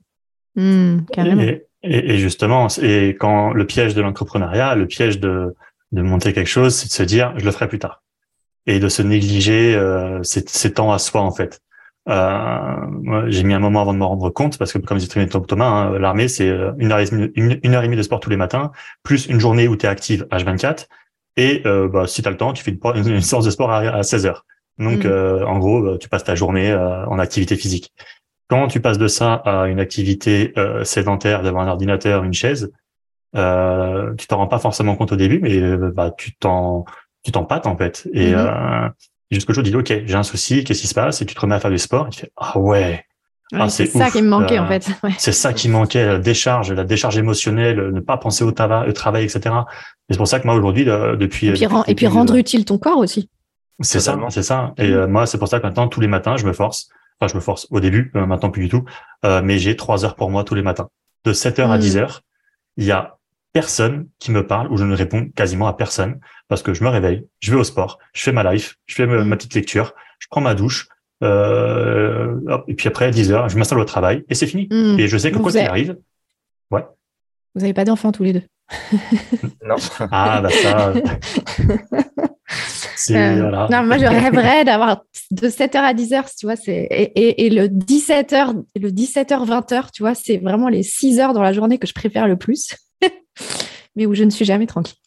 Hmm, et, justement, et quand le piège de l'entrepreneuriat, le piège de, de monter quelque chose, c'est de se dire je le ferai plus tard et de se négliger euh, ces, temps à soi en fait. Euh, j'ai mis un moment avant de me rendre compte parce que comme disait très Thomas, hein, l'armée c'est euh, une heure, et demie, une, heure et demie de sport tous les matins, plus une journée où tu es active H24 et euh, bah, si tu as le temps, tu fais une, une séance de sport à, 16 heures. Donc hmm. euh, en gros, bah, tu passes ta journée en activité physique. Quand tu passes de ça à une activité euh, sédentaire devant un ordinateur, une chaise, euh, tu t'en rends pas forcément compte au début, mais euh, bah, tu t'en tu t'en pâtes en fait. Et euh, jusqu'au jour, tu dis ok, j'ai un souci, qu'est-ce qui se passe? Et tu te remets à faire du sport. Et tu fais ah ouais. Ah, c'est ça qui me manquait en fait. (laughs) C'est ça qui manquait, la décharge, la décharge émotionnelle, ne pas penser au, travail, au travail, etc. Et c'est pour ça que moi aujourd'hui, depuis et puis, et puis rendre utile ton corps aussi. C'est ça, c'est ça. Et mm-hmm. moi, c'est pour ça que maintenant tous les matins, je me force je me force au début, euh, maintenant plus du tout. Euh, mais j'ai trois heures pour moi tous les matins. De 7 heures à 10 hmm. heures, il y a personne qui me parle ou je ne réponds quasiment à personne parce que je me réveille, je vais au sport, je fais ma life, je fais ma, ma petite lecture, je prends ma douche, euh, et puis après, à 10 heures, je m'installe au travail et c'est fini. Mm. Et je sais que quoi vous qu'il avez- arrive, ouais. Vous n'avez pas d'enfants tous les deux. Non. Ah, bah ça. (laughs) Euh, voilà. Non, moi, je rêverais d'avoir de 7h à 10h, tu vois, c'est, et, et, et le 17h, le 17h, 20h, tu vois, c'est vraiment les 6 heures dans la journée que je préfère le plus, (laughs) mais où je ne suis jamais tranquille.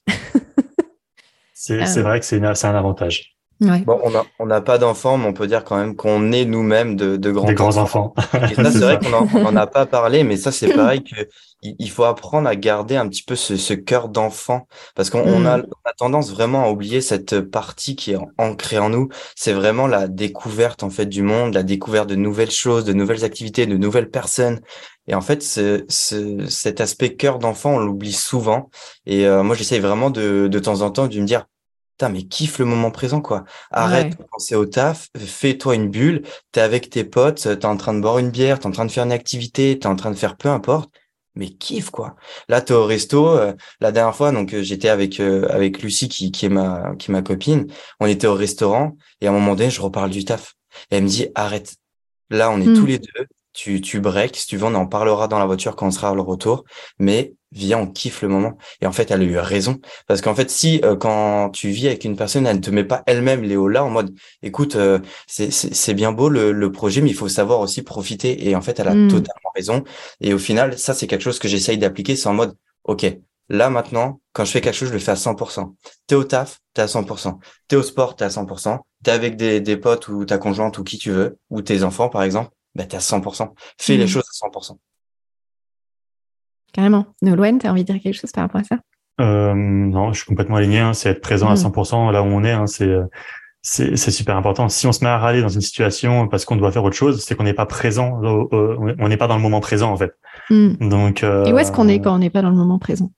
C'est, ouais. vrai que c'est un avantage. Ouais. Bon, on n'a on n'a pas d'enfants, mais on peut dire quand même qu'on est nous-mêmes de, de grands Des grands enfants. Et ça, (laughs) C'est vrai qu'on en- on n'en a pas parlé, mais ça, c'est (coughs) pareil que il faut apprendre à garder un petit peu ce, ce cœur d'enfant, parce qu'on on a, Mm. on a tendance vraiment à oublier cette partie qui est ancrée en nous. C'est vraiment la découverte en fait du monde, la découverte de nouvelles choses, de nouvelles activités, de nouvelles personnes. Et en fait, ce, ce, cet aspect cœur d'enfant, on l'oublie souvent. Et euh, moi, j'essaye vraiment de, de temps en temps de me dire. Putain, mais kiffe le moment présent, quoi. Arrête Ouais. de penser au taf, fais-toi une bulle, t'es avec tes potes, t'es en train de boire une bière, t'es en train de faire une activité, t'es en train de faire peu importe, mais kiffe quoi. Là, t'es au resto. euh, la dernière fois, donc euh, j'étais avec euh, avec Lucie qui qui est ma qui est ma copine. On était au restaurant et à un moment donné, je reparle du taf. Et elle me dit arrête. Là, on est tous les deux. Tu tu breaks. Si tu veux, on en parlera dans la voiture quand on sera à le retour. Mais viens, on kiffe le moment. Et en fait, elle a eu raison parce qu'en fait, si euh, quand tu vis avec une personne, elle ne te met pas elle-même les hauts là en mode écoute, euh, c'est bien beau le, le projet, mais il faut savoir aussi profiter. Et en fait, elle a Mm. totalement raison. Et au final, ça, c'est quelque chose que j'essaye d'appliquer. C'est en mode, OK, là, maintenant, quand je fais quelque chose, je le fais à 100%. T'es au taf, t'es à 100%. T'es au sport, t'es à 100%. T'es avec des, des potes ou ta conjointe ou qui tu veux, ou tes enfants, par exemple, bah, t'es à 100%. Fais les Mm. choses à 100%. Carrément. Nolwenn, tu as envie de dire quelque chose par rapport à ça? Euh, non, je suis complètement aligné. hein. C'est être présent à Mm. 100% là où on est. hein. C'est, euh, c'est, c'est super important. Si on se met à râler dans une situation parce qu'on doit faire autre chose, c'est qu'on n'est pas présent. euh, euh, on n'est pas dans le moment présent en fait. Mm. Donc. Et où est-ce qu'on est quand on n'est pas dans le moment présent?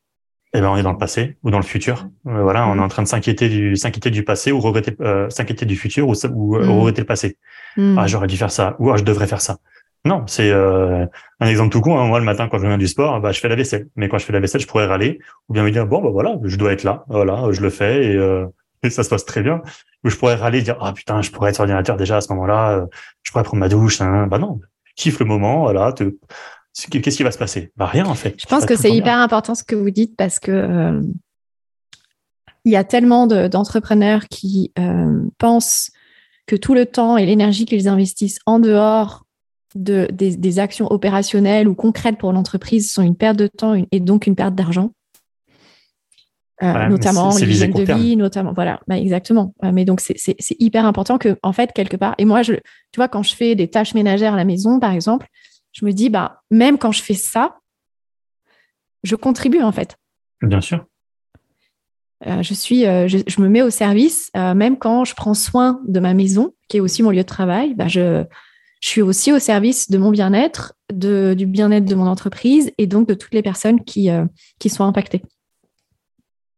Eh ben, on est dans le passé ou dans le futur. Euh, voilà, on est en train de s'inquiéter du, s'inquiéter du passé ou regretter, euh, s'inquiéter du futur ou, euh, Mhm. regretter le passé. Mm. Ah, j'aurais dû faire ça ou ah, je devrais faire ça. Non, c'est euh, un exemple tout con. hein. Moi, le matin, quand je reviens du sport, bah, je fais la vaisselle. Mais quand je fais la vaisselle, je pourrais râler ou bien me dire bon, bah voilà, je dois être là. Voilà, je le fais et, euh, (laughs) et ça se passe très bien. Ou je pourrais râler, dire ah putain, je pourrais être sur l'ordinateur déjà à ce moment-là. je pourrais prendre ma douche. Hein. Bah non, kiffe le moment. Voilà, te... qu'est-ce qui va se passer? Bah rien en fait. Je pense que c'est bien. hyper important ce que vous dites parce que euh, il y a tellement de- d'entrepreneurs qui euh, pensent que tout le temps et l'énergie qu'ils investissent en dehors de, des, des actions opérationnelles ou concrètes pour l'entreprise sont une perte de temps une- et donc une perte d'argent. Euh, Ouais, notamment l'hygiène de terme. vie, notamment voilà, bah, exactement. Mais donc c'est hyper important que en fait quelque part. Et moi, je, tu vois, quand je fais des tâches ménagères à la maison, par exemple, je me dis bah même quand je fais ça, je contribue en fait. Bien sûr. Euh, je suis, euh, je, je me mets au service, euh, même quand je prends soin de ma maison, qui est aussi mon lieu de travail. Bah, je, je suis aussi au service de mon bien-être, du bien-être de mon entreprise et donc de toutes les personnes qui, qui sont impactées.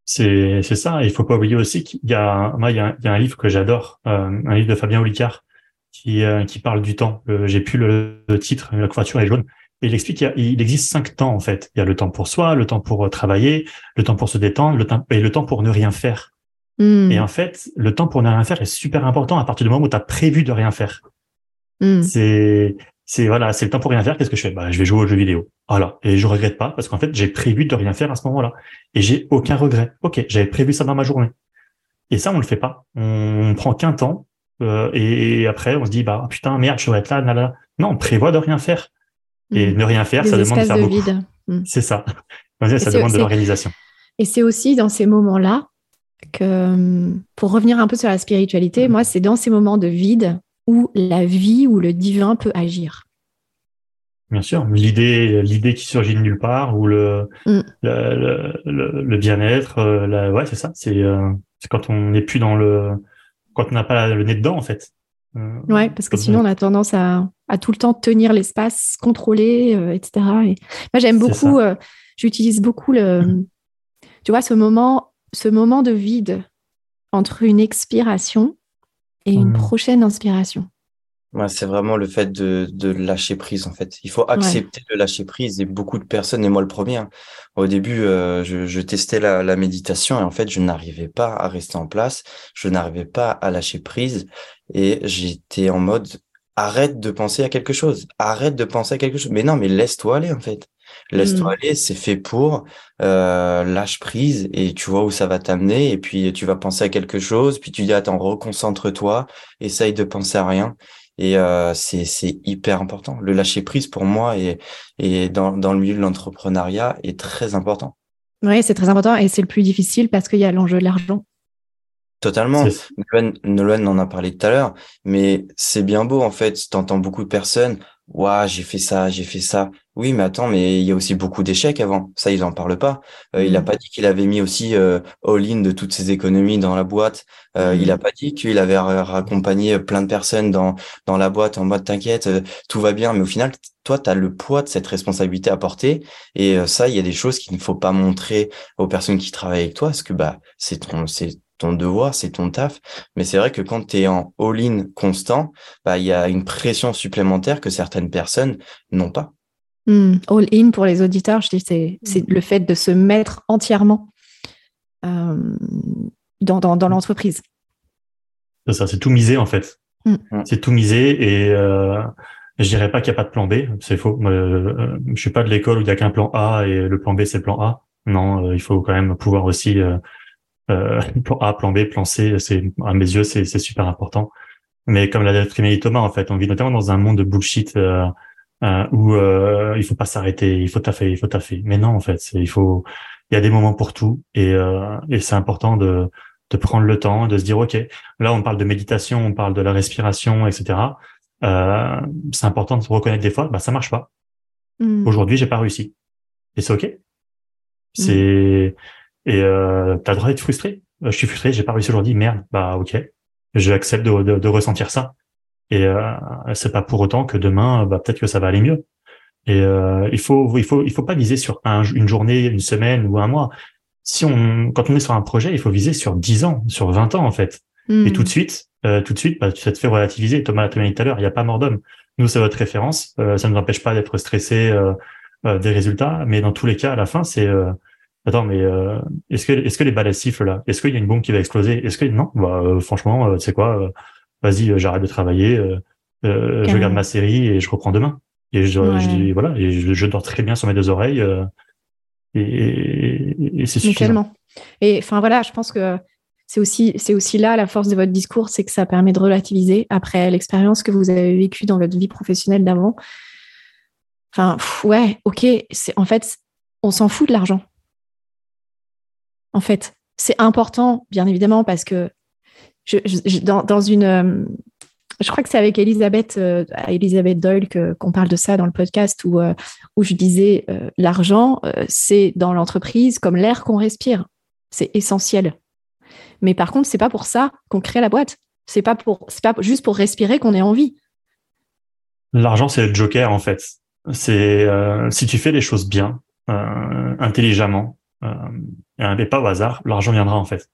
C'est ça. Il faut pas oublier aussi qu'il y y a, il y a un livre que j'adore, un livre de Fabien Olicard qui euh, qui parle du temps. Euh, J'ai plus le, le titre, la couverture est jaune. Et il explique qu'il il existe cinq temps en fait. Il y a le temps pour soi, le temps pour euh, travailler, le temps pour se détendre, le temps et le temps pour ne rien faire. Mm, Et en fait, le temps pour ne rien faire est super important à partir du moment où tu as prévu de rien faire. mm, C'est c'est voilà, c'est le temps pour rien faire. Qu'est-ce que je fais? Bah, je vais jouer aux jeux vidéo. Voilà, et je regrette pas parce qu'en fait, j'ai prévu de rien faire à ce moment-là et j'ai aucun regret. Ok, j'avais prévu ça dans ma journée. Et ça, on le fait pas. On prend qu'un temps euh, et, et après, on se dit bah putain merde, je devrais être là, là, là. Non, on prévoit de rien faire. Et mm. ne rien faire, Des ça demande de faire de beaucoup. Mm. (laughs) C'est ça. Ça demande de l'organisation. Et c'est aussi dans ces moments-là que, hum, pour revenir un peu sur la spiritualité, moi, c'est dans ces moments de vide où la vie ou le divin peut agir. Bien sûr, l'idée, l'idée qui surgit de nulle part ou le, Mm. le, le, bien-être, euh, ouais, c'est ça. C'est, euh, c'est quand on n'est plus dans le, quand on n'a pas le nez dedans en fait. Euh, Ouais, parce que sinon on- a tendance à, à tout le temps tenir l'espace, contrôler, euh, etc. Et moi, j'aime beaucoup, euh, j'utilise beaucoup le, tu vois, ce moment, ce moment de vide entre une expiration et une Mhm. prochaine inspiration. Ouais, c'est vraiment le fait de, de lâcher prise, en fait. Il faut accepter de lâcher prise et beaucoup de personnes, et moi le premier, hein. au début, euh, je, je, testais la, la, méditation et en fait, je n'arrivais pas à rester en place, je n'arrivais pas à lâcher prise et j'étais en mode arrête de penser à quelque chose, arrête de penser à quelque chose. Mais non, mais laisse-toi aller, en fait. Laisse-toi mmh. aller, c'est fait pour, euh, lâche prise et tu vois où ça va t'amener et puis tu vas penser à quelque chose, puis tu dis attends, reconcentre-toi, essaye de penser à rien et euh, c'est c'est hyper important. Le lâcher prise pour moi et et dans dans le milieu de l'entrepreneuriat est très important. Oui, c'est très important et c'est le plus difficile parce qu'il y a l'enjeu de l'argent. Totalement. Nolan, en a parlé tout à l'heure, mais c'est bien beau en fait. T'entends beaucoup de personnes. Waouh, j'ai fait ça, j'ai fait ça. Oui, mais attends, mais il y a aussi beaucoup d'échecs avant. Ça, ils en parlent pas. Euh, Il a mm. pas dit qu'il avait mis aussi euh, all-in de toutes ses économies dans la boîte. Euh, Il a mm. pas dit qu'il avait raccompagné plein de personnes dans dans la boîte en mode t'inquiète, euh, tout va bien. Mais au final, toi, tu as le poids de cette responsabilité à porter. Et euh, ça, il y a des choses qu'il ne faut pas montrer aux personnes qui travaillent avec toi, parce que bah c'est ton c'est ton devoir, c'est ton taf. Mais c'est vrai que quand tu es en all-in constant, bah, il y a une pression supplémentaire que certaines personnes n'ont pas. Hmm, all-in pour les auditeurs, je dis, c'est, c'est le fait de se mettre entièrement euh, dans, dans, dans l'entreprise. C'est ça, c'est tout miser en fait. Hmm. C'est tout miser et euh, je dirais pas qu'il n'y a pas de plan B, c'est faux. Euh, je suis pas de l'école où il n'y a qu'un plan A et le plan B c'est le plan A. Non, euh, il faut quand même pouvoir aussi euh, euh, (laughs) plan A, plan B, plan C, c'est à mes yeux c'est super important. Mais comme l'a dit Thomas, en fait, on vit notamment dans un monde de bullshit euh, euh, où euh, il faut pas s'arrêter, il faut taffer, il faut taffer. Mais non, en fait, il faut, il y a des moments pour tout et, euh, et c'est important de, de prendre le temps, de se dire ok, là on parle de méditation, on parle de la respiration, etc. Euh, c'est important de se reconnaître des fois, bah ça marche pas. Mm. Aujourd'hui, j'ai pas réussi et c'est ok. Mm. C'est et euh, t'as le droit d'être frustré. Euh, je suis frustré, j'ai pas réussi aujourd'hui. Merde, bah ok, je accepte de, de, de ressentir ça. Et euh, c'est pas pour autant que demain, bah peut-être que ça va aller mieux. Et euh, il faut, il faut, il faut pas viser sur un, une journée, une semaine ou un mois. Si on, quand on est sur un projet, il faut viser sur 10 ans, sur 20 ans en fait. Hmm. Et tout de suite, euh, tout de suite, bah, ça te fait relativiser. Thomas l'a dit tout à l'heure, il n'y a pas mort d'homme. Nous, c'est votre référence. Euh, ça ne nous empêche pas d'être stressé euh, des résultats, mais dans tous les cas, à la fin, c'est attends, mais euh, est-ce que est-ce que les balles sifflent là? Est-ce qu'il y a une bombe qui va exploser? Est-ce que non? Bah euh, franchement, euh, sais quoi Vas-y, j'arrête de travailler, je regarde ma série et je reprends demain. Et je, dis voilà, et je, dors très bien sur mes deux oreilles et, c'est suffisant. Et enfin voilà, je pense que c'est aussi c'est aussi là la force de votre discours, c'est que ça permet de relativiser après l'expérience que vous avez vécue dans votre vie professionnelle d'avant. Enfin ouais, ok, c'est en fait on s'en fout de l'argent en fait. C'est important, bien évidemment, parce que je, dans, une. Euh, je crois que c'est avec Elisabeth, euh, Elisabeth Doyle qu'on parle de ça dans le podcast où, euh, où je disais l'argent, c'est dans l'entreprise comme l'air qu'on respire. C'est essentiel. Mais par contre, c'est pas pour ça qu'on crée la boîte. C'est pas pour, pas juste pour respirer qu'on ait envie. L'argent, c'est le joker en fait. C'est si tu fais les choses bien, intelligemment, et pas au hasard, l'argent viendra en fait.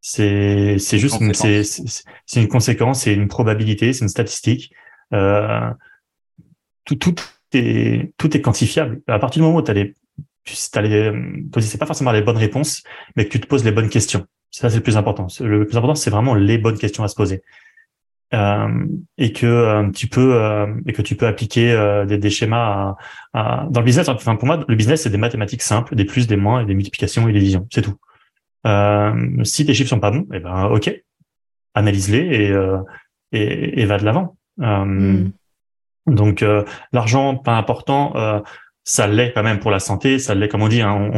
C'est c'est juste c'est c'est une conséquence, c'est une probabilité, c'est une statistique. Euh, tout tout est tout est quantifiable. À partir du moment où tu as les tu as les c'est pas forcément les bonnes réponses, mais que tu te poses les bonnes questions. Ça c'est le plus important. Le plus important c'est vraiment les bonnes questions à se poser. Euh, et que euh, tu peux euh, et que tu peux appliquer euh, des, des, schémas à, à, dans le business. Enfin pour moi, le business c'est des mathématiques simples, des plus, des moins, et des multiplications et des divisions, c'est tout. Si tes chiffres sont pas bons, eh ben ok, analyse-les et, et, et va de l'avant. Mm. Donc l'argent pas important, ça l'est quand même pour la santé, ça l'est comme on dit. Hein,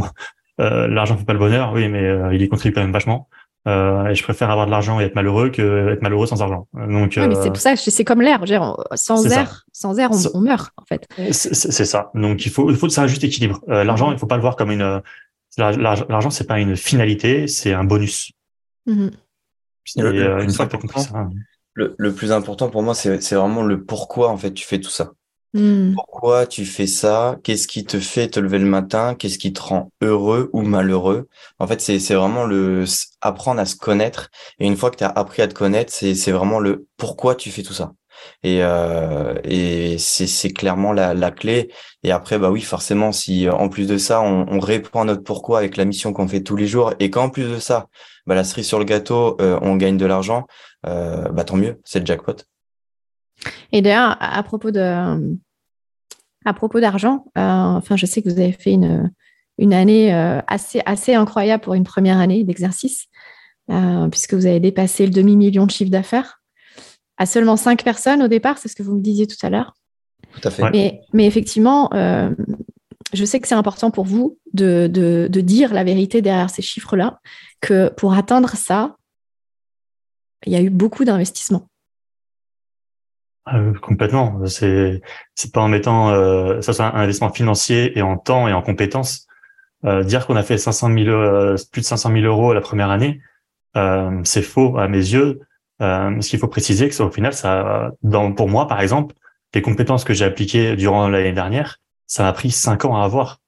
l'argent fait pas le bonheur, oui, mais il y contribue quand même vachement. Euh, et je préfère avoir de l'argent et être malheureux que être malheureux sans argent. Donc, mais c'est euh, pour ça, c'est comme l'air. Sans air, sans air, on, meurt en fait. C'est ça. Donc il faut, il faut ça un juste équilibre. Euh, l'argent, il faut pas le voir comme une. L'argent, c'est pas une finalité, c'est un bonus. Le, une fois que compris ça. Le, le, plus important pour moi, c'est vraiment le pourquoi en fait tu fais tout ça. Hmm. Pourquoi tu fais ça? Qu'est-ce qui te fait te lever le matin? Qu'est-ce qui te rend heureux ou malheureux? En fait, c'est vraiment le apprendre à se connaître. Et une fois que tu as appris à te connaître, c'est vraiment le pourquoi tu fais tout ça. Et, euh, et c'est clairement la, clé. Et après, bah oui, forcément, si en plus de ça, on, on répond à notre pourquoi avec la mission qu'on fait tous les jours, et qu'en plus de ça, bah, la cerise sur le gâteau, euh, on gagne de l'argent, euh, bah tant mieux, c'est le jackpot. Et d'ailleurs, à propos de, à propos d'argent, enfin, je sais que vous avez fait une, année assez, assez incroyable pour une première année d'exercice, puisque vous avez dépassé le demi-million de chiffre d'affaires à seulement cinq personnes au départ, c'est ce que vous me disiez tout à l'heure. Tout à fait. Mais, mais effectivement, je sais que c'est important pour vous de, de, de, dire la vérité derrière ces chiffres-là, que pour atteindre ça, il y a eu beaucoup d'investissements. Euh, complètement. C'est c'est pas en mettant euh, ça soit un investissement financier et en temps et en compétences. Euh, dire qu'on a fait 500 000 euh, plus de 500 000 euros la première année, euh, c'est faux à mes yeux. Ce qu'il faut préciser, que au final, ça, dans, pour moi par exemple, les compétences que j'ai appliquées durant l'année dernière, ça m'a pris cinq ans à avoir.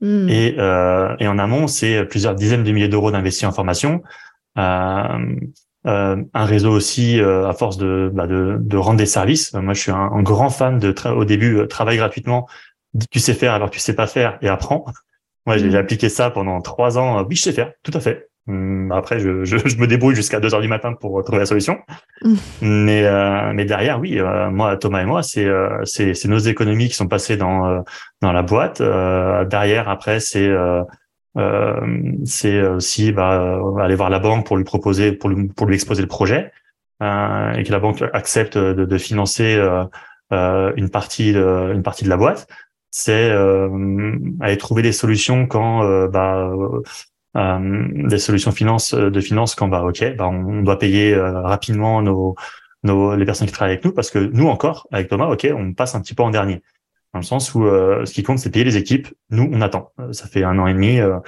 Hmm. Et, et en amont, c'est plusieurs dizaines de milliers d'euros d'investis en formation. Euh, euh, un réseau aussi euh, à force de, bah, de, de, rendre des services. moi, je suis un, grand fan de au début euh, travaille gratuitement. Tu sais faire alors tu sais pas faire et apprends. Moi, j'ai mmh. appliqué ça pendant trois ans. Oui, je sais faire, tout à fait. Hum, après, je, je, je me débrouille jusqu'à deux heures du matin pour trouver la solution. Mmh. (laughs) Mais, euh, mais derrière, oui, moi, Thomas et moi, c'est c'est nos économies qui sont passées dans dans la boîte. derrière, après, c'est euh, c'est aussi bah, aller voir la banque pour lui proposer, pour lui, pour lui exposer le projet, euh, et que la banque accepte de, de financer euh, euh une partie, de, une partie de la boîte. C'est euh, aller trouver des solutions quand bah, des solutions finance de finance quand bah ok, bah, on doit payer rapidement nos, nos les personnes qui travaillent avec nous parce que nous encore avec Thomas, ok, on passe un petit peu en dernier dans le sens où euh, ce qui compte, c'est payer les équipes. Nous, on attend. Euh, ça fait un an et demi. Euh,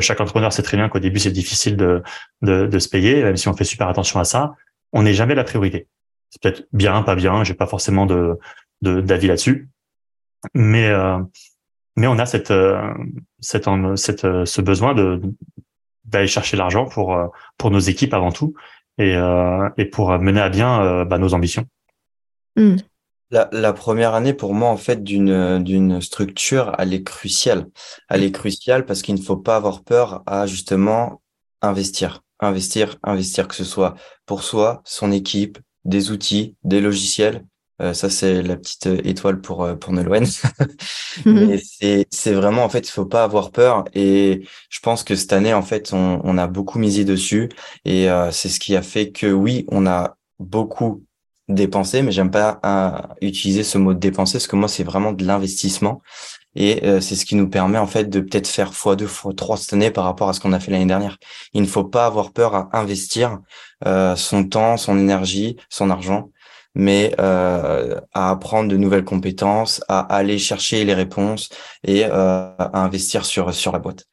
chaque entrepreneur sait très bien qu'au début, c'est difficile de, de, de, se payer, même si on fait super attention à ça. On n'est jamais la priorité. C'est peut-être bien, pas bien. J'ai pas forcément de d'avis là-dessus, mais mais on a cette cette, cette ce besoin de d'aller chercher l'argent pour pour nos équipes avant tout et et pour mener à bien bah, nos ambitions. Mmh. La, première année, pour moi, en fait, d'une d'une structure, elle est cruciale. Elle est cruciale parce qu'il ne faut pas avoir peur à justement investir, investir, investir, que ce soit pour soi, son équipe, des outils, des logiciels. Euh, ça, c'est la petite étoile pour euh, pour Nolwenn. (laughs) Mhm. Mais c'est c'est vraiment en fait, il faut pas avoir peur. Et je pense que cette année, en fait, on, on a beaucoup misé dessus. Et euh, c'est ce qui a fait que oui, on a beaucoup dépenser, mais j'aime pas euh, utiliser ce mot de dépenser parce que moi c'est vraiment de l'investissement et euh, c'est ce qui nous permet en fait de peut-être faire x2 x3 cette année par rapport à ce qu'on a fait l'année dernière. Il ne faut pas avoir peur à investir euh, son temps, son énergie, son argent, mais à apprendre de nouvelles compétences, à aller chercher les réponses et à investir sur sur la boîte.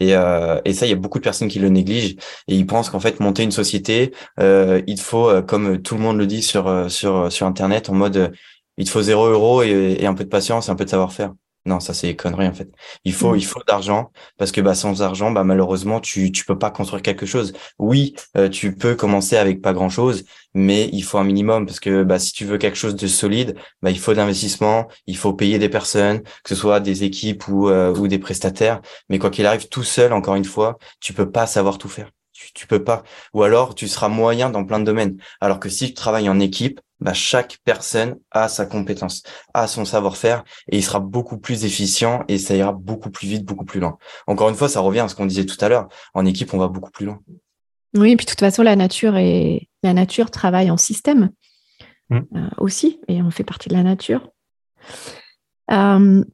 Et, euh, et ça, il y a beaucoup de personnes qui le négligent et ils pensent qu'en fait monter une société, euh, il faut, euh, comme tout le monde le dit sur euh, sur sur internet, en mode il te faut zéro euro et, et un peu de patience et un peu de savoir-faire. Non, ça c'est connerie en fait. Il faut, mmh. il faut d'argent parce que bah sans argent, bah malheureusement tu tu peux pas construire quelque chose. Oui, euh, tu peux commencer avec pas grand chose, mais il faut un minimum parce que bah si tu veux quelque chose de solide, bah il faut de l'investissement, il faut payer des personnes, que ce soit des équipes ou euh, ou des prestataires. Mais quoi qu'il arrive, tout seul, encore une fois, tu peux pas savoir tout faire. Tu, tu peux pas. Ou alors tu seras moyen dans plein de domaines. Alors que si tu travailles en équipe, bah, chaque personne a sa compétence, a son savoir-faire et il sera beaucoup plus efficient et ça ira beaucoup plus vite, beaucoup plus loin. Encore une fois, ça revient à ce qu'on disait tout à l'heure. En équipe, on va beaucoup plus loin. Oui, et puis de toute façon, la nature et la nature travaille en système mm. euh, aussi, et on fait partie de la nature. Euh,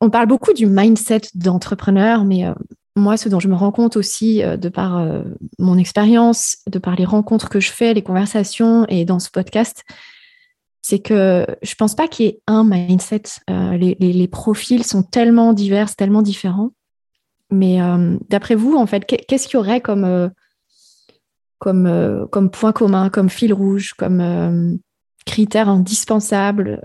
on parle beaucoup du mindset d'entrepreneur, mais euh, moi, ce dont je me rends compte aussi euh, de par euh, mon expérience, de par les rencontres que je fais, les conversations et dans ce podcast, c'est que je pense pas qu'il y ait un mindset. Euh, les, profils sont tellement divers, tellement différents. Mais d'après vous, en fait, qu'est-ce qu'il y aurait comme, comme, comme point commun, comme fil rouge, comme critère indispensable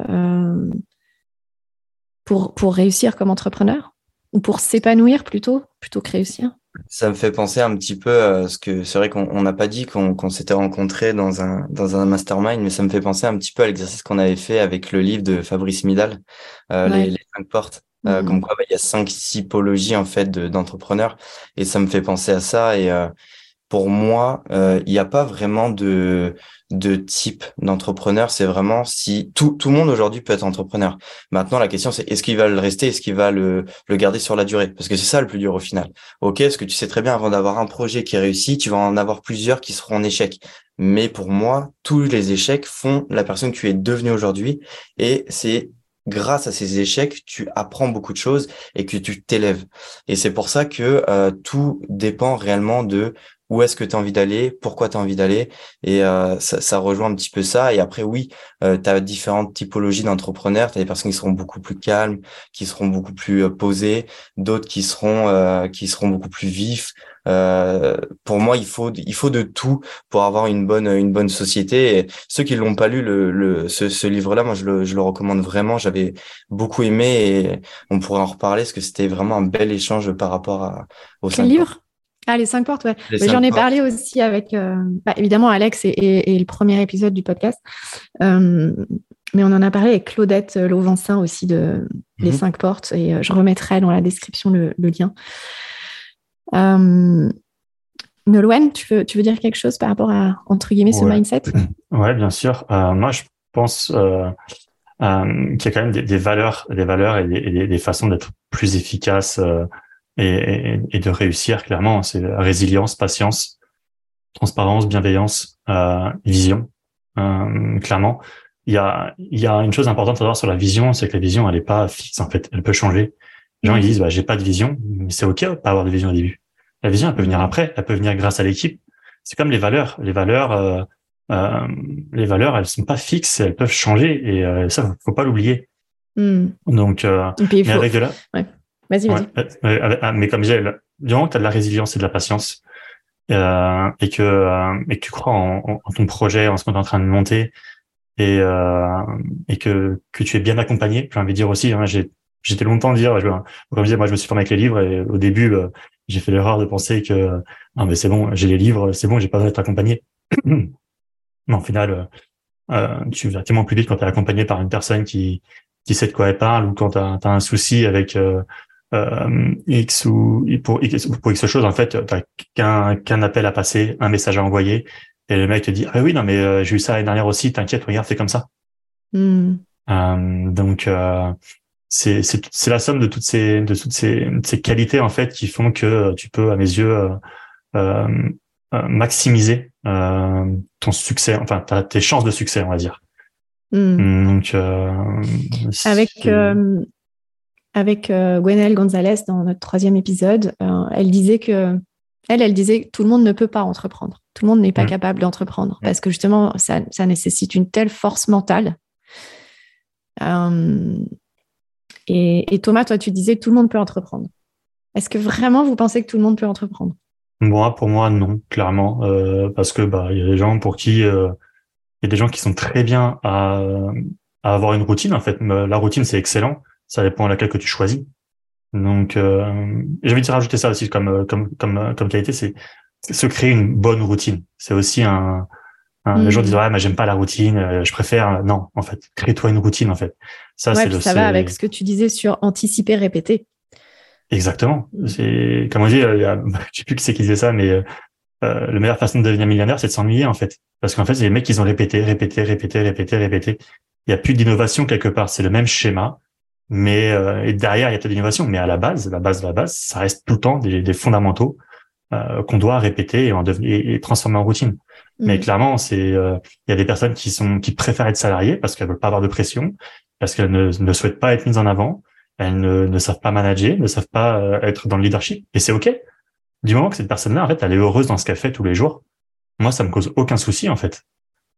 pour, pour réussir comme entrepreneur? Ou pour s'épanouir plutôt, plutôt que réussir ça me fait penser un petit peu à ce que c'est vrai qu'on n'a pas dit qu'on s'était rencontrés dans un, dans un mastermind, mais ça me fait penser un petit peu à l'exercice qu'on avait fait avec le livre de Fabrice Midal, euh, les, cinq portes. Euh, mmh. Comme quoi, bah, il y a cinq typologies en fait d'entrepreneurs, et ça me fait penser à ça. Et euh, pour moi, euh, il n'y a pas vraiment de, de type d'entrepreneur. C'est vraiment si tout, tout le monde aujourd'hui peut être entrepreneur. Maintenant, la question, c'est est-ce qu'il va le rester, est-ce qu'il va le, le garder sur la durée? Parce que c'est ça le plus dur au final. Ok, ce que tu sais très bien, avant d'avoir un projet qui réussit, tu vas en avoir plusieurs qui seront en échec. Mais pour moi, tous les échecs font la personne que tu es devenue aujourd'hui. Et c'est grâce à ces échecs, tu apprends beaucoup de choses et que tu t'élèves. Et c'est pour ça que euh, tout dépend réellement de où est-ce que tu as envie d'aller, pourquoi tu as envie d'aller. Et euh, ça, ça, rejoint un petit peu ça. Et après, oui, euh, tu as différentes typologies d'entrepreneurs. Tu as des personnes qui seront beaucoup plus calmes, qui seront beaucoup plus euh, posées, d'autres qui seront euh, qui seront beaucoup plus vifs. Euh, pour moi, il faut il faut de tout pour avoir une bonne une bonne société. Et ceux qui l'ont pas lu, le, le ce, ce livre-là, moi je le, je le recommande vraiment. J'avais beaucoup aimé et on pourrait en reparler parce que c'était vraiment un bel échange par rapport à au Quel livre? Ah, les cinq portes, ouais. J'en ai parlé aussi avec, euh, bah, évidemment, Alex et, le premier épisode du podcast. Euh, mais on en a parlé avec Claudette Lauvencin aussi de Les mhm. cinq portes. Et euh, je remettrai dans la description le, lien. Nolwenn, tu veux, tu veux dire quelque chose par rapport à, entre guillemets, ce mindset? (clears throat) Ouais, bien sûr. moi, je pense qu'il y a quand même des, valeurs, des valeurs et des, des façons d'être plus efficaces et, et, de réussir clairement. C'est résilience, patience, transparence, bienveillance, euh, vision. Euh, clairement, il y a, il y a une chose importante à savoir sur la vision, c'est que la vision, elle est pas fixe en fait, elle peut changer. Les gens ils disent, bah, j'ai pas de vision, mais c'est ok pas avoir de vision au début. La vision, elle peut venir après, elle peut venir grâce à l'équipe. C'est comme les valeurs. Les valeurs, euh, euh, les valeurs, elles sont pas fixes, elles peuvent changer et euh, ça, faut pas l'oublier. Hmm. Donc, euh, mais avec de la, ouais. Vas-y, vas-y. Ah, mais comme j'ai, du moment que tu as de la résilience et de la patience, euh, et que euh, et que tu crois en, ton projet, en ce que tu es en train de monter, et euh, et que que tu es bien accompagné, j'ai envie de dire aussi. Hein, j'ai j'étais longtemps dire, je, comme je disais, moi je me suis formé avec les livres et au début euh, j'ai fait l'erreur de penser que non mais c'est bon, j'ai les livres, c'est bon, j'ai pas besoin d'être accompagné. (clears throat) mais au final, euh, tu vas tellement plus vite quand tu es accompagné par une personne qui qui sait de quoi elle parle ou quand tu as, un souci avec euh, euh, X ou pour X, pour X chose, en fait, t'as qu'un qu'un appel à passer, un message à envoyer, et le mec te dit ah oui non mais euh, j'ai eu ça l'année dernière aussi, t'inquiète, regarde, fais comme ça. Hmm. Euh, donc euh, c'est c'est c'est la somme de toutes ces de toutes ces ces qualités en fait qui font que tu peux à mes yeux euh, maximiser ton succès, enfin tes chances de succès on va dire. Hmm. Donc avec avec euh, Gwenelle Gonzalez dans notre troisième épisode. Euh, elle disait que elle, elle disait que tout le monde ne peut pas entreprendre. Tout le monde n'est pas mm. capable d'entreprendre parce que justement, ça, ça, nécessite une telle force mentale. Euh, et, Thomas, toi, tu disais que tout le monde peut entreprendre. Est-ce que vraiment vous pensez que tout le monde peut entreprendre? Moi, pour moi, non, clairement, parce que bah il y a des gens pour qui il y a des gens qui sont très bien à, à avoir une routine. En fait, la routine c'est excellent ça dépend à laquelle que tu choisis. Donc, euh, j'ai envie de rajouter ça aussi comme euh, comme comme euh, comme qualité, c'est se créer une bonne routine. C'est aussi un, un les gens disent mm. ouais, mais j'aime pas la routine, euh, je préfère non. En fait, crée-toi une routine en fait. Ça, c'est ça va avec ce que tu disais sur anticiper, répéter. Exactement. C'est comme on dit, il y a, (laughs) je sais plus qui c'est qui disait ça, mais euh, la meilleure façon de devenir millionnaire, c'est de s'ennuyer en fait, parce qu'en fait, c'est les mecs qui ont répété, répété, répété, répété, répété. Il y a plus d'innovation quelque part. C'est le même schéma mais euh, et derrière il y a peut-être l'innovation, mais à la base, la base de la base, ça reste tout le temps des, des fondamentaux euh, qu'on doit répéter et, en et, transformer en routine. Mais mm. clairement, c'est euh, il y a des personnes qui sont qui préfèrent être salariées parce qu'elles veulent pas avoir de pression, parce qu'elles ne, ne souhaitent pas être mises en avant, elles ne, ne savent pas manager, ne savent pas euh, être dans le leadership, et c'est ok. Du moment que cette personne-là, en fait, elle est heureuse dans ce qu'elle fait tous les jours, moi, ça me cause aucun souci, en fait.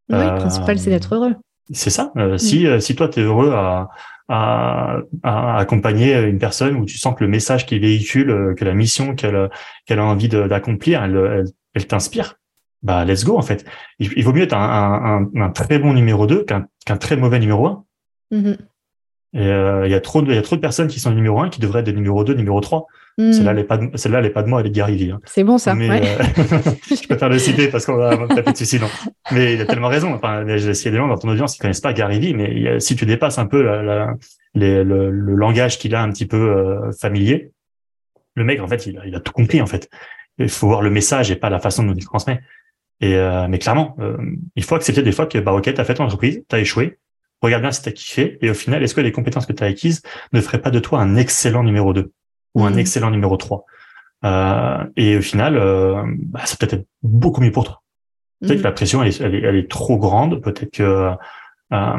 Oui, le principal, c'est d'être heureux. C'est ça. Mm. Si si toi, tu es heureux à à, à, accompagner une personne où tu sens que le message qu'il véhicule, euh, que la mission qu'elle qu'elle a envie d'accomplir, elle, elle, t'inspire. Bah, let's go en fait. Il, vaut mieux être un, un, un, très bon numéro 2 qu'un qu'un très mauvais numéro 1. Mm-hmm. Et il y a trop de, il y a trop de personnes qui sont numéro un qui devraient être des numéro 2, numéro 3. Celle-là, elle est pas, de, celle-là, elle est pas de moi, elle est de Gary Vee. Hein. C'est bon, ça. Mais, ouais. (laughs) (laughs) je préfère le citer parce qu'on va taper dessus sinon. Mais il a tellement raison. Enfin, j'ai essayé des gens dans ton audience qui connaissent pas Gary Vee, mais y a, si tu dépasses un peu la, la, les, le, le, langage qu'il a un petit peu euh, familier, le mec, en fait, il a, il a, tout compris, en fait. Il faut voir le message et pas la façon dont il transmet. Et, euh, mais clairement, euh, il faut accepter des fois que, bah, ok, t'as fait ton entreprise, t'as échoué, regarde bien si t'as kiffé, et au final, est-ce que les compétences que t'as acquises ne feraient pas de toi un excellent numéro 2 ou un mmh. excellent numéro 3 euh, et au final, euh, bah, ça peut-être beaucoup mieux pour toi. Peut-être que mmh. la pression, elle est, elle est, elle est trop grande. Peut-être que euh,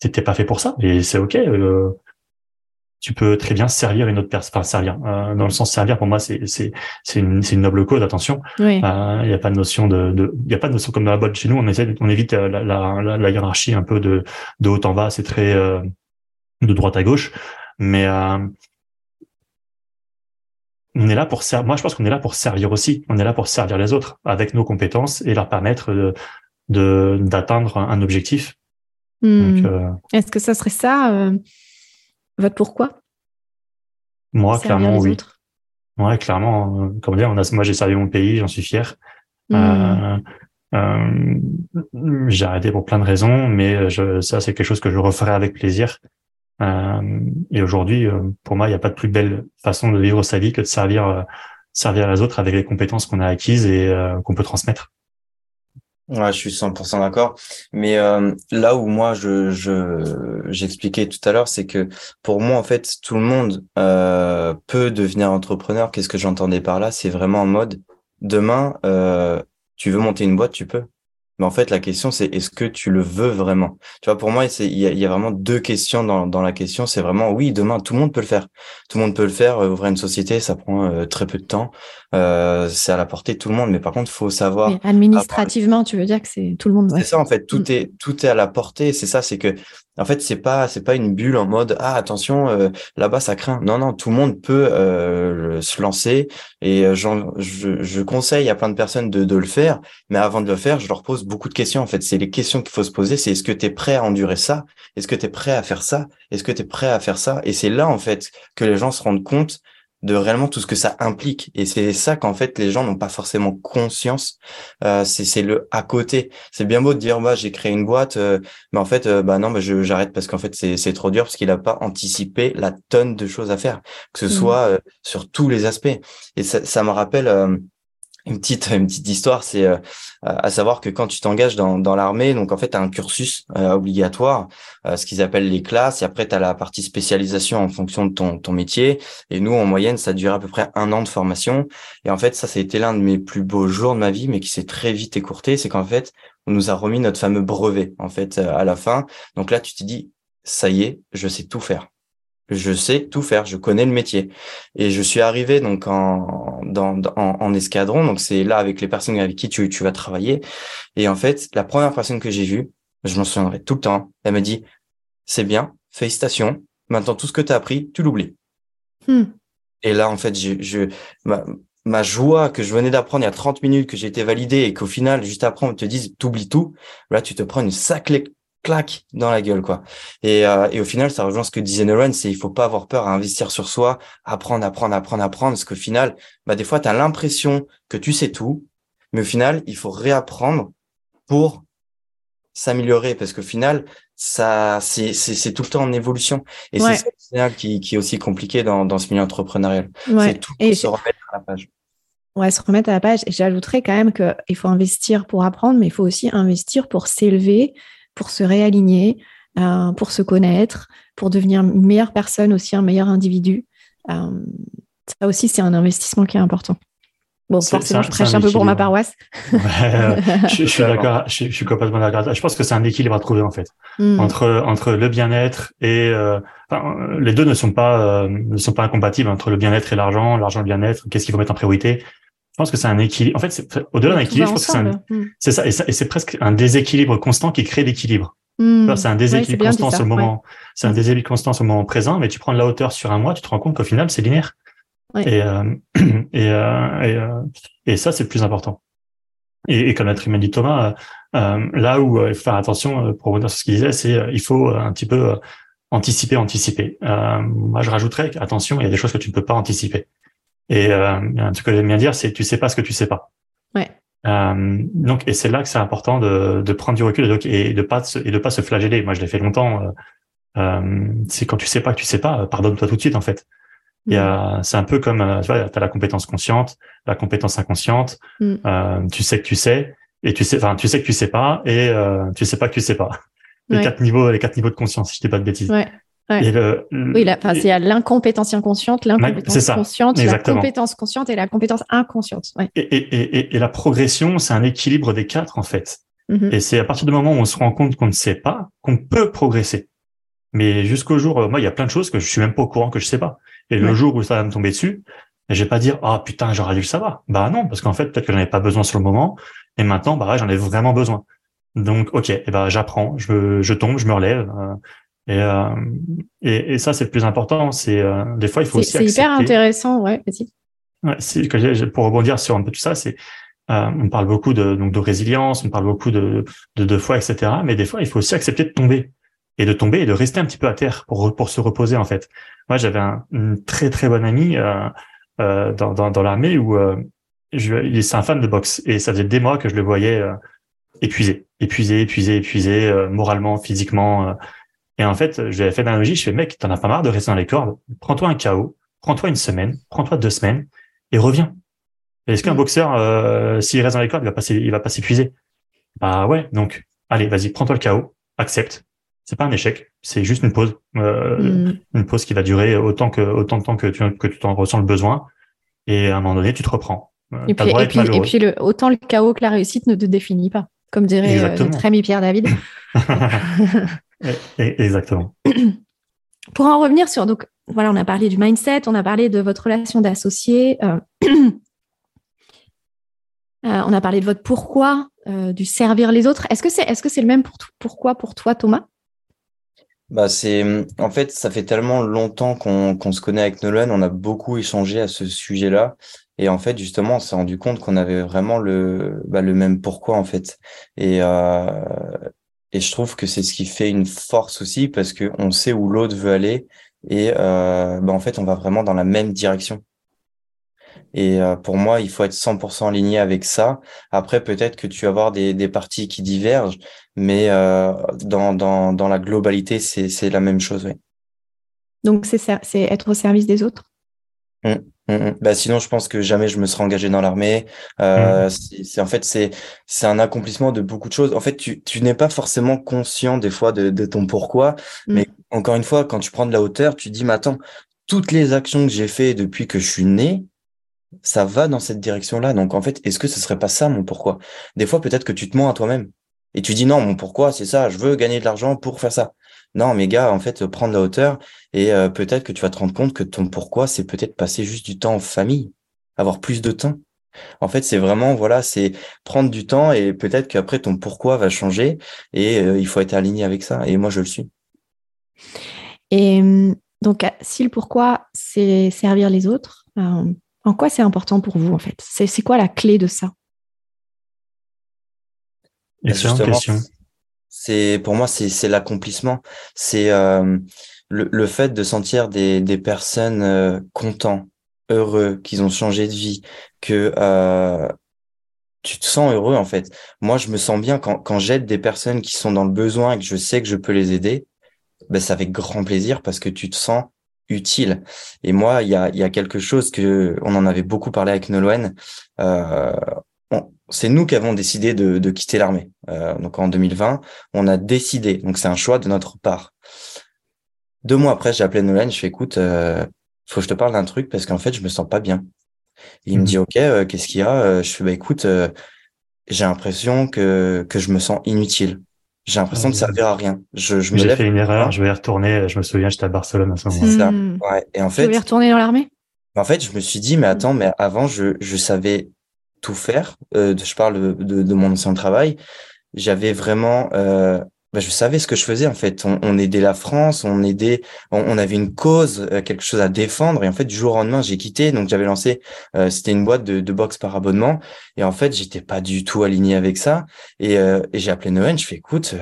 t'étais pas fait pour ça. Et c'est ok. Euh, tu peux très bien servir une autre personne. Enfin, servir. Euh, dans le sens servir, pour moi, c'est c'est c'est une, une noble cause. Attention. Il oui. n'y a pas de notion de, de, y a pas de notion comme dans la boîte chez nous. On essaie, on évite la, la, la, la hiérarchie un peu de de haut en bas. C'est très de droite à gauche. Mais on est là pour servir. Moi, je pense qu'on est là pour servir aussi. On est là pour servir les autres avec nos compétences et leur permettre de d'atteindre un objectif. Mmh. Euh... Est-ce que ça serait ça euh, votre pourquoi? Moi, servir clairement, oui. Autres? Ouais, clairement. Euh, comme dire, on a, moi, j'ai servi mon pays, j'en suis fier. Mmh. Euh, j'ai arrêté pour plein de raisons, mais je, ça, c'est quelque chose que je referai avec plaisir. Euh, et aujourd'hui, euh, pour moi, il n'y a pas de plus belle façon de vivre sa vie que de servir, euh, servir les autres avec les compétences qu'on a acquises et qu'on peut transmettre. Ouais, je suis 100% d'accord. Mais là où moi je je j'expliquais tout à l'heure, c'est que pour moi en fait tout le monde peut devenir entrepreneur. Qu'est-ce que j'entendais par là? C'est vraiment en mode demain tu veux monter une boîte, tu peux. Mais en fait, la question, c'est est-ce que tu le veux vraiment? Tu vois, pour moi, il y a, y a, vraiment deux questions dans, dans la question. C'est vraiment, oui, demain, tout le monde peut le faire. Tout le monde peut le faire. Euh, ouvrir une société, ça prend euh, très peu de temps. Euh, c'est à la portée de tout le monde. Mais par contre, il faut savoir... Mais administrativement, tu veux dire que c'est tout le monde ouais. C'est ça, en fait. Tout, mm. est, tout est à la portée. C'est ça, c'est que en fait, c'est pas c'est pas une bulle en mode ah attention euh, là-bas ça craint. Non non, tout le monde peut euh, se lancer et euh, je, je conseille à plein de personnes de, de le faire, mais avant de le faire, je leur pose beaucoup de questions. En fait, c'est les questions qu'il faut se poser. C'est est-ce que tu es prêt à endurer ça? Est-ce que tu es prêt à faire ça? Est-ce que tu es prêt à faire ça? Et c'est là en fait que les gens se rendent compte de réellement tout ce que ça implique. Et c'est ça qu'en fait les gens n'ont pas forcément conscience. Euh, c'est le à côté. C'est bien beau de dire bah j'ai créé une boîte, euh, mais en fait euh, bah non bah j'arrête parce qu'en fait c'est trop dur parce qu'il a pas anticipé la tonne de choses à faire, que ce mmh. soit euh, sur tous les aspects. Et ça, ça me rappelle euh, une petite une petite histoire c'est euh, à savoir que quand tu t'engages dans, dans l'armée donc en fait tu as un cursus euh, obligatoire euh, ce qu'ils appellent les classes et après tu as la partie spécialisation en fonction de ton ton métier. Et nous en moyenne ça dure à peu près un an de formation. Et en fait ça été l'un de mes plus beaux jours de ma vie mais qui s'est très vite écourté. C'est qu'en fait on nous a remis notre fameux brevet en fait à la fin. Donc là tu te dis ça y est je sais tout faire je sais tout faire, je connais le métier. Et je suis arrivé donc en, dans, en, en escadron, donc c'est là avec les personnes avec qui tu, tu vas travailler. Et en fait, la première personne que j'ai vue, je m'en souviendrai tout le temps, elle me dit, c'est bien, félicitations, maintenant tout ce que tu as appris, tu l'oublies. Hmm. Et là, en fait, je, je ma, ma joie que je venais d'apprendre il y a 30 minutes, que j'ai été validé et qu'au final, juste après, on te dise, t'oublies tout, là, tu te prends une sacrée claque dans la gueule quoi. Et, euh, et au final, ça rejoint ce que disait Nolan, c'est il faut pas avoir peur à investir sur soi, apprendre, apprendre, apprendre, apprendre, parce qu'au final, bah des fois, tu as l'impression que tu sais tout, mais au final, il faut réapprendre pour s'améliorer, parce qu'au final, ça, c'est, c'est, tout le temps en évolution. Et ouais. c'est ça qui, qui est aussi compliqué dans, dans ce milieu entrepreneurial. Ouais. C'est tout et se remettre à la page. Ouais, se remettre à la page. Et j'ajouterais quand même qu'il faut investir pour apprendre, mais il faut aussi investir pour s'élever, pour se réaligner, euh, pour se connaître, pour devenir une meilleure personne aussi, un meilleur individu. Euh, ça aussi, c'est un investissement qui est important. Bon, forcément, je prêche un, un peu pour ma paroisse. Ouais, je, je, suis (laughs) d'accord, je, je, suis complètement d'accord. Je pense que c'est un équilibre à trouver en fait mm. entre entre le bien-être et euh, enfin, les deux ne sont pas euh, ne sont pas incompatibles entre le bien-être et l'argent, l'argent et le bien-être. Qu'est-ce qu'il faut mettre en priorité? Je pense que c'est un équilibre. En fait, au-delà d'un équilibre, je pense que c'est un, mm. c'est ça, et, c'est presque un déséquilibre constant qui crée l'équilibre. Mmh. C'est un déséquilibre ouais, constant sur le moment. Ouais. C'est un déséquilibre constant sur le moment présent, mais tu prends de la hauteur sur un mois, tu te rends compte qu'au final, c'est linéaire. Ouais. Et, euh, (clears throat) et, euh, et, euh, et, ça, c'est le plus important. Et, et comme l'a très bien dit Thomas, euh, là où il faut faire attention pour revenir sur ce qu'il disait, c'est il faut un petit peu anticiper, anticiper. moi, je rajouterais, attention, il y a des choses que tu ne peux pas anticiper. Et un truc que j'aime bien dire, c'est tu sais pas ce que tu sais pas. Ouais. donc, et c'est là que c'est important de, de prendre du recul et de, pas se, et de pas se flageller. Moi, je l'ai fait longtemps. c'est quand tu sais pas que tu sais pas, pardonne-toi tout de suite en fait. Il y a, mm. c'est un peu comme, euh, tu vois, as la compétence consciente, la compétence inconsciente. Mm. Euh, tu sais que tu sais, et tu sais, enfin, tu sais que tu sais pas, et euh, tu sais pas que tu sais pas. Les quatre niveaux, les quatre niveaux de conscience, si je dis pas de bêtises. Ouais. Ouais. Et le, oui, là, enfin, c'est l'incompétence inconsciente, l'incompétence consciente, la compétence consciente et la compétence inconsciente. Ouais. Et, et, et, et, la progression, c'est un équilibre des quatre en fait. Mm-hmm. Et c'est à partir du moment où on se rend compte qu'on ne sait pas qu'on peut progresser. Mais jusqu'au jour, moi, il y a plein de choses que je suis même pas au courant que je sais pas. Et le jour où ça va me tomber dessus, je vais pas dire ah putain j'aurais dû le savoir. Bah non parce qu'en fait peut-être que j'en avais pas besoin sur le moment et maintenant bah j'en ai vraiment besoin. Donc ok et ben j'apprends, je je tombe, je me relève euh, et, euh, et, et ça c'est le plus important. C'est euh, des fois il faut aussi. C'est hyper intéressant ouais. Ouais, pour rebondir sur un peu tout ça c'est on parle beaucoup de donc de résilience, on parle beaucoup de, de de foi etc. Mais des fois il faut aussi accepter de tomber et de tomber et de rester un petit peu à terre pour pour se reposer en fait. Moi, j'avais un, une très très bonne amie euh, euh, dans, dans, dans l'armée où euh, je, c'est un fan de boxe et ça faisait des mois que je le voyais euh, épuisé, épuisé, épuisé, épuisé, euh, moralement, physiquement. Euh. et en fait, je lui avais fait l'analogie, je fais mec, t'en as pas marre de rester dans les cordes, prends-toi un KO, prends-toi une semaine, prends-toi deux semaines et reviens. Est-ce qu'un mmh. boxeur, s'il reste dans les cordes, il va pas, il va pas s'épuiser? Bah ouais, donc allez, vas-y, prends-toi le KO, accepte, c'est pas un échec, c'est juste une pause, euh, mm. une pause qui va durer autant que autant de temps que tu que tu t'en ressens le besoin, et à un moment donné tu te reprends. Euh, et puis, et puis, et puis le, autant le chaos que la réussite ne te définit pas, comme dirait euh, notre ami Pierre David. (laughs) Exactement. (clears throat) Pour en revenir sur donc voilà, on a parlé du mindset, on a parlé de votre relation d'associé. (clears throat) on a parlé de votre pourquoi, du servir les autres. Est-ce que c'est est-ce que c'est le même pour pourquoi pour toi, Thomas? Bah c'est en fait ça fait tellement longtemps qu'on se connaît avec Nolan, on a beaucoup échangé à ce sujet-là et en fait justement on s'est rendu compte qu'on avait vraiment le bah, le même pourquoi en fait et euh, et je trouve que c'est ce qui fait une force aussi parce que on sait où l'autre veut aller et euh, bah, en fait on va vraiment dans la même direction. Et euh, pour moi, il faut être 100% aligné avec ça. Après, peut-être que tu vas avoir des, des parties qui divergent, mais euh, dans, dans, dans la globalité, c'est la même chose. Oui. Donc, c'est être au service des autres? Mmh, mmh, mmh. Bah, sinon, je pense que jamais je me serais engagé dans l'armée. Euh, c'est en fait c'est c'est un accomplissement de beaucoup de choses. En fait, tu tu n'es pas forcément conscient des fois de, de ton pourquoi, mais encore une fois, quand tu prends de la hauteur, tu dis mais attends, toutes les actions que j'ai fait depuis que je suis né, ça va dans cette direction-là. Donc en fait, est-ce que ce serait pas ça mon pourquoi? Des fois, peut-être que tu te mens à toi-même et tu dis non, mon pourquoi, c'est ça. Je veux gagner de l'argent pour faire ça. Non, mais gars, en fait, prendre la hauteur et euh, peut-être que tu vas te rendre compte que ton pourquoi, c'est peut-être passer juste du temps en famille, avoir plus de temps. En fait, c'est vraiment voilà, c'est prendre du temps et peut-être qu'après ton pourquoi va changer et euh, il faut être aligné avec ça. Et moi, je le suis. Et donc, si le pourquoi, c'est servir les autres, euh, en quoi c'est important pour vous, en fait? C'est quoi la clé de ça? Excellente question. C'est pour moi, c'est l'accomplissement. C'est euh, le, le, fait de sentir des, des personnes euh, contents, heureux, qu'ils ont changé de vie, que euh, tu te sens heureux en fait. Moi, je me sens bien quand, quand j'aide des personnes qui sont dans le besoin et que je sais que je peux les aider. Ben, c'est avec grand plaisir parce que tu te sens utile. Et moi, il y a, y a quelque chose que on en avait beaucoup parlé avec Nolwenn. Euh, c'est nous qui avons décidé de, de quitter l'armée. Euh, donc en 2020, on a décidé. Donc c'est un choix de notre part. Deux mois après, j'ai appelé Nolwenn. Je fais écoute, euh, faut que je te parle d'un truc parce qu'en fait, je me sens pas bien. il me mhm. dit ok, euh, qu'est-ce qu'il y a? Euh, Je fais bah écoute, euh, j'ai l'impression que que je me sens inutile. J'ai l'impression de servir à rien. Je, je J'ai fait une erreur, je vais y retourner. Je me souviens, j'étais à Barcelone à ce moment-là. Hmm. Ouais. Et en fait. Tu veux y retourner dans l'armée? En fait, je me suis dit, mais attends, mais avant, je, je savais tout faire. Euh, je parle de, de, mon ancien travail. J'avais vraiment euh, bah, je savais ce que je faisais en fait. On, on aidait la France, on aidait, on, avait une cause, euh, quelque chose à défendre. Et en fait, du jour au lendemain, j'ai quitté. Donc j'avais lancé, euh, c'était une boîte de, de boxe par abonnement. Et en fait, j'étais pas du tout aligné avec ça. Et, euh, et j'ai appelé Noël. Je fais, écoute,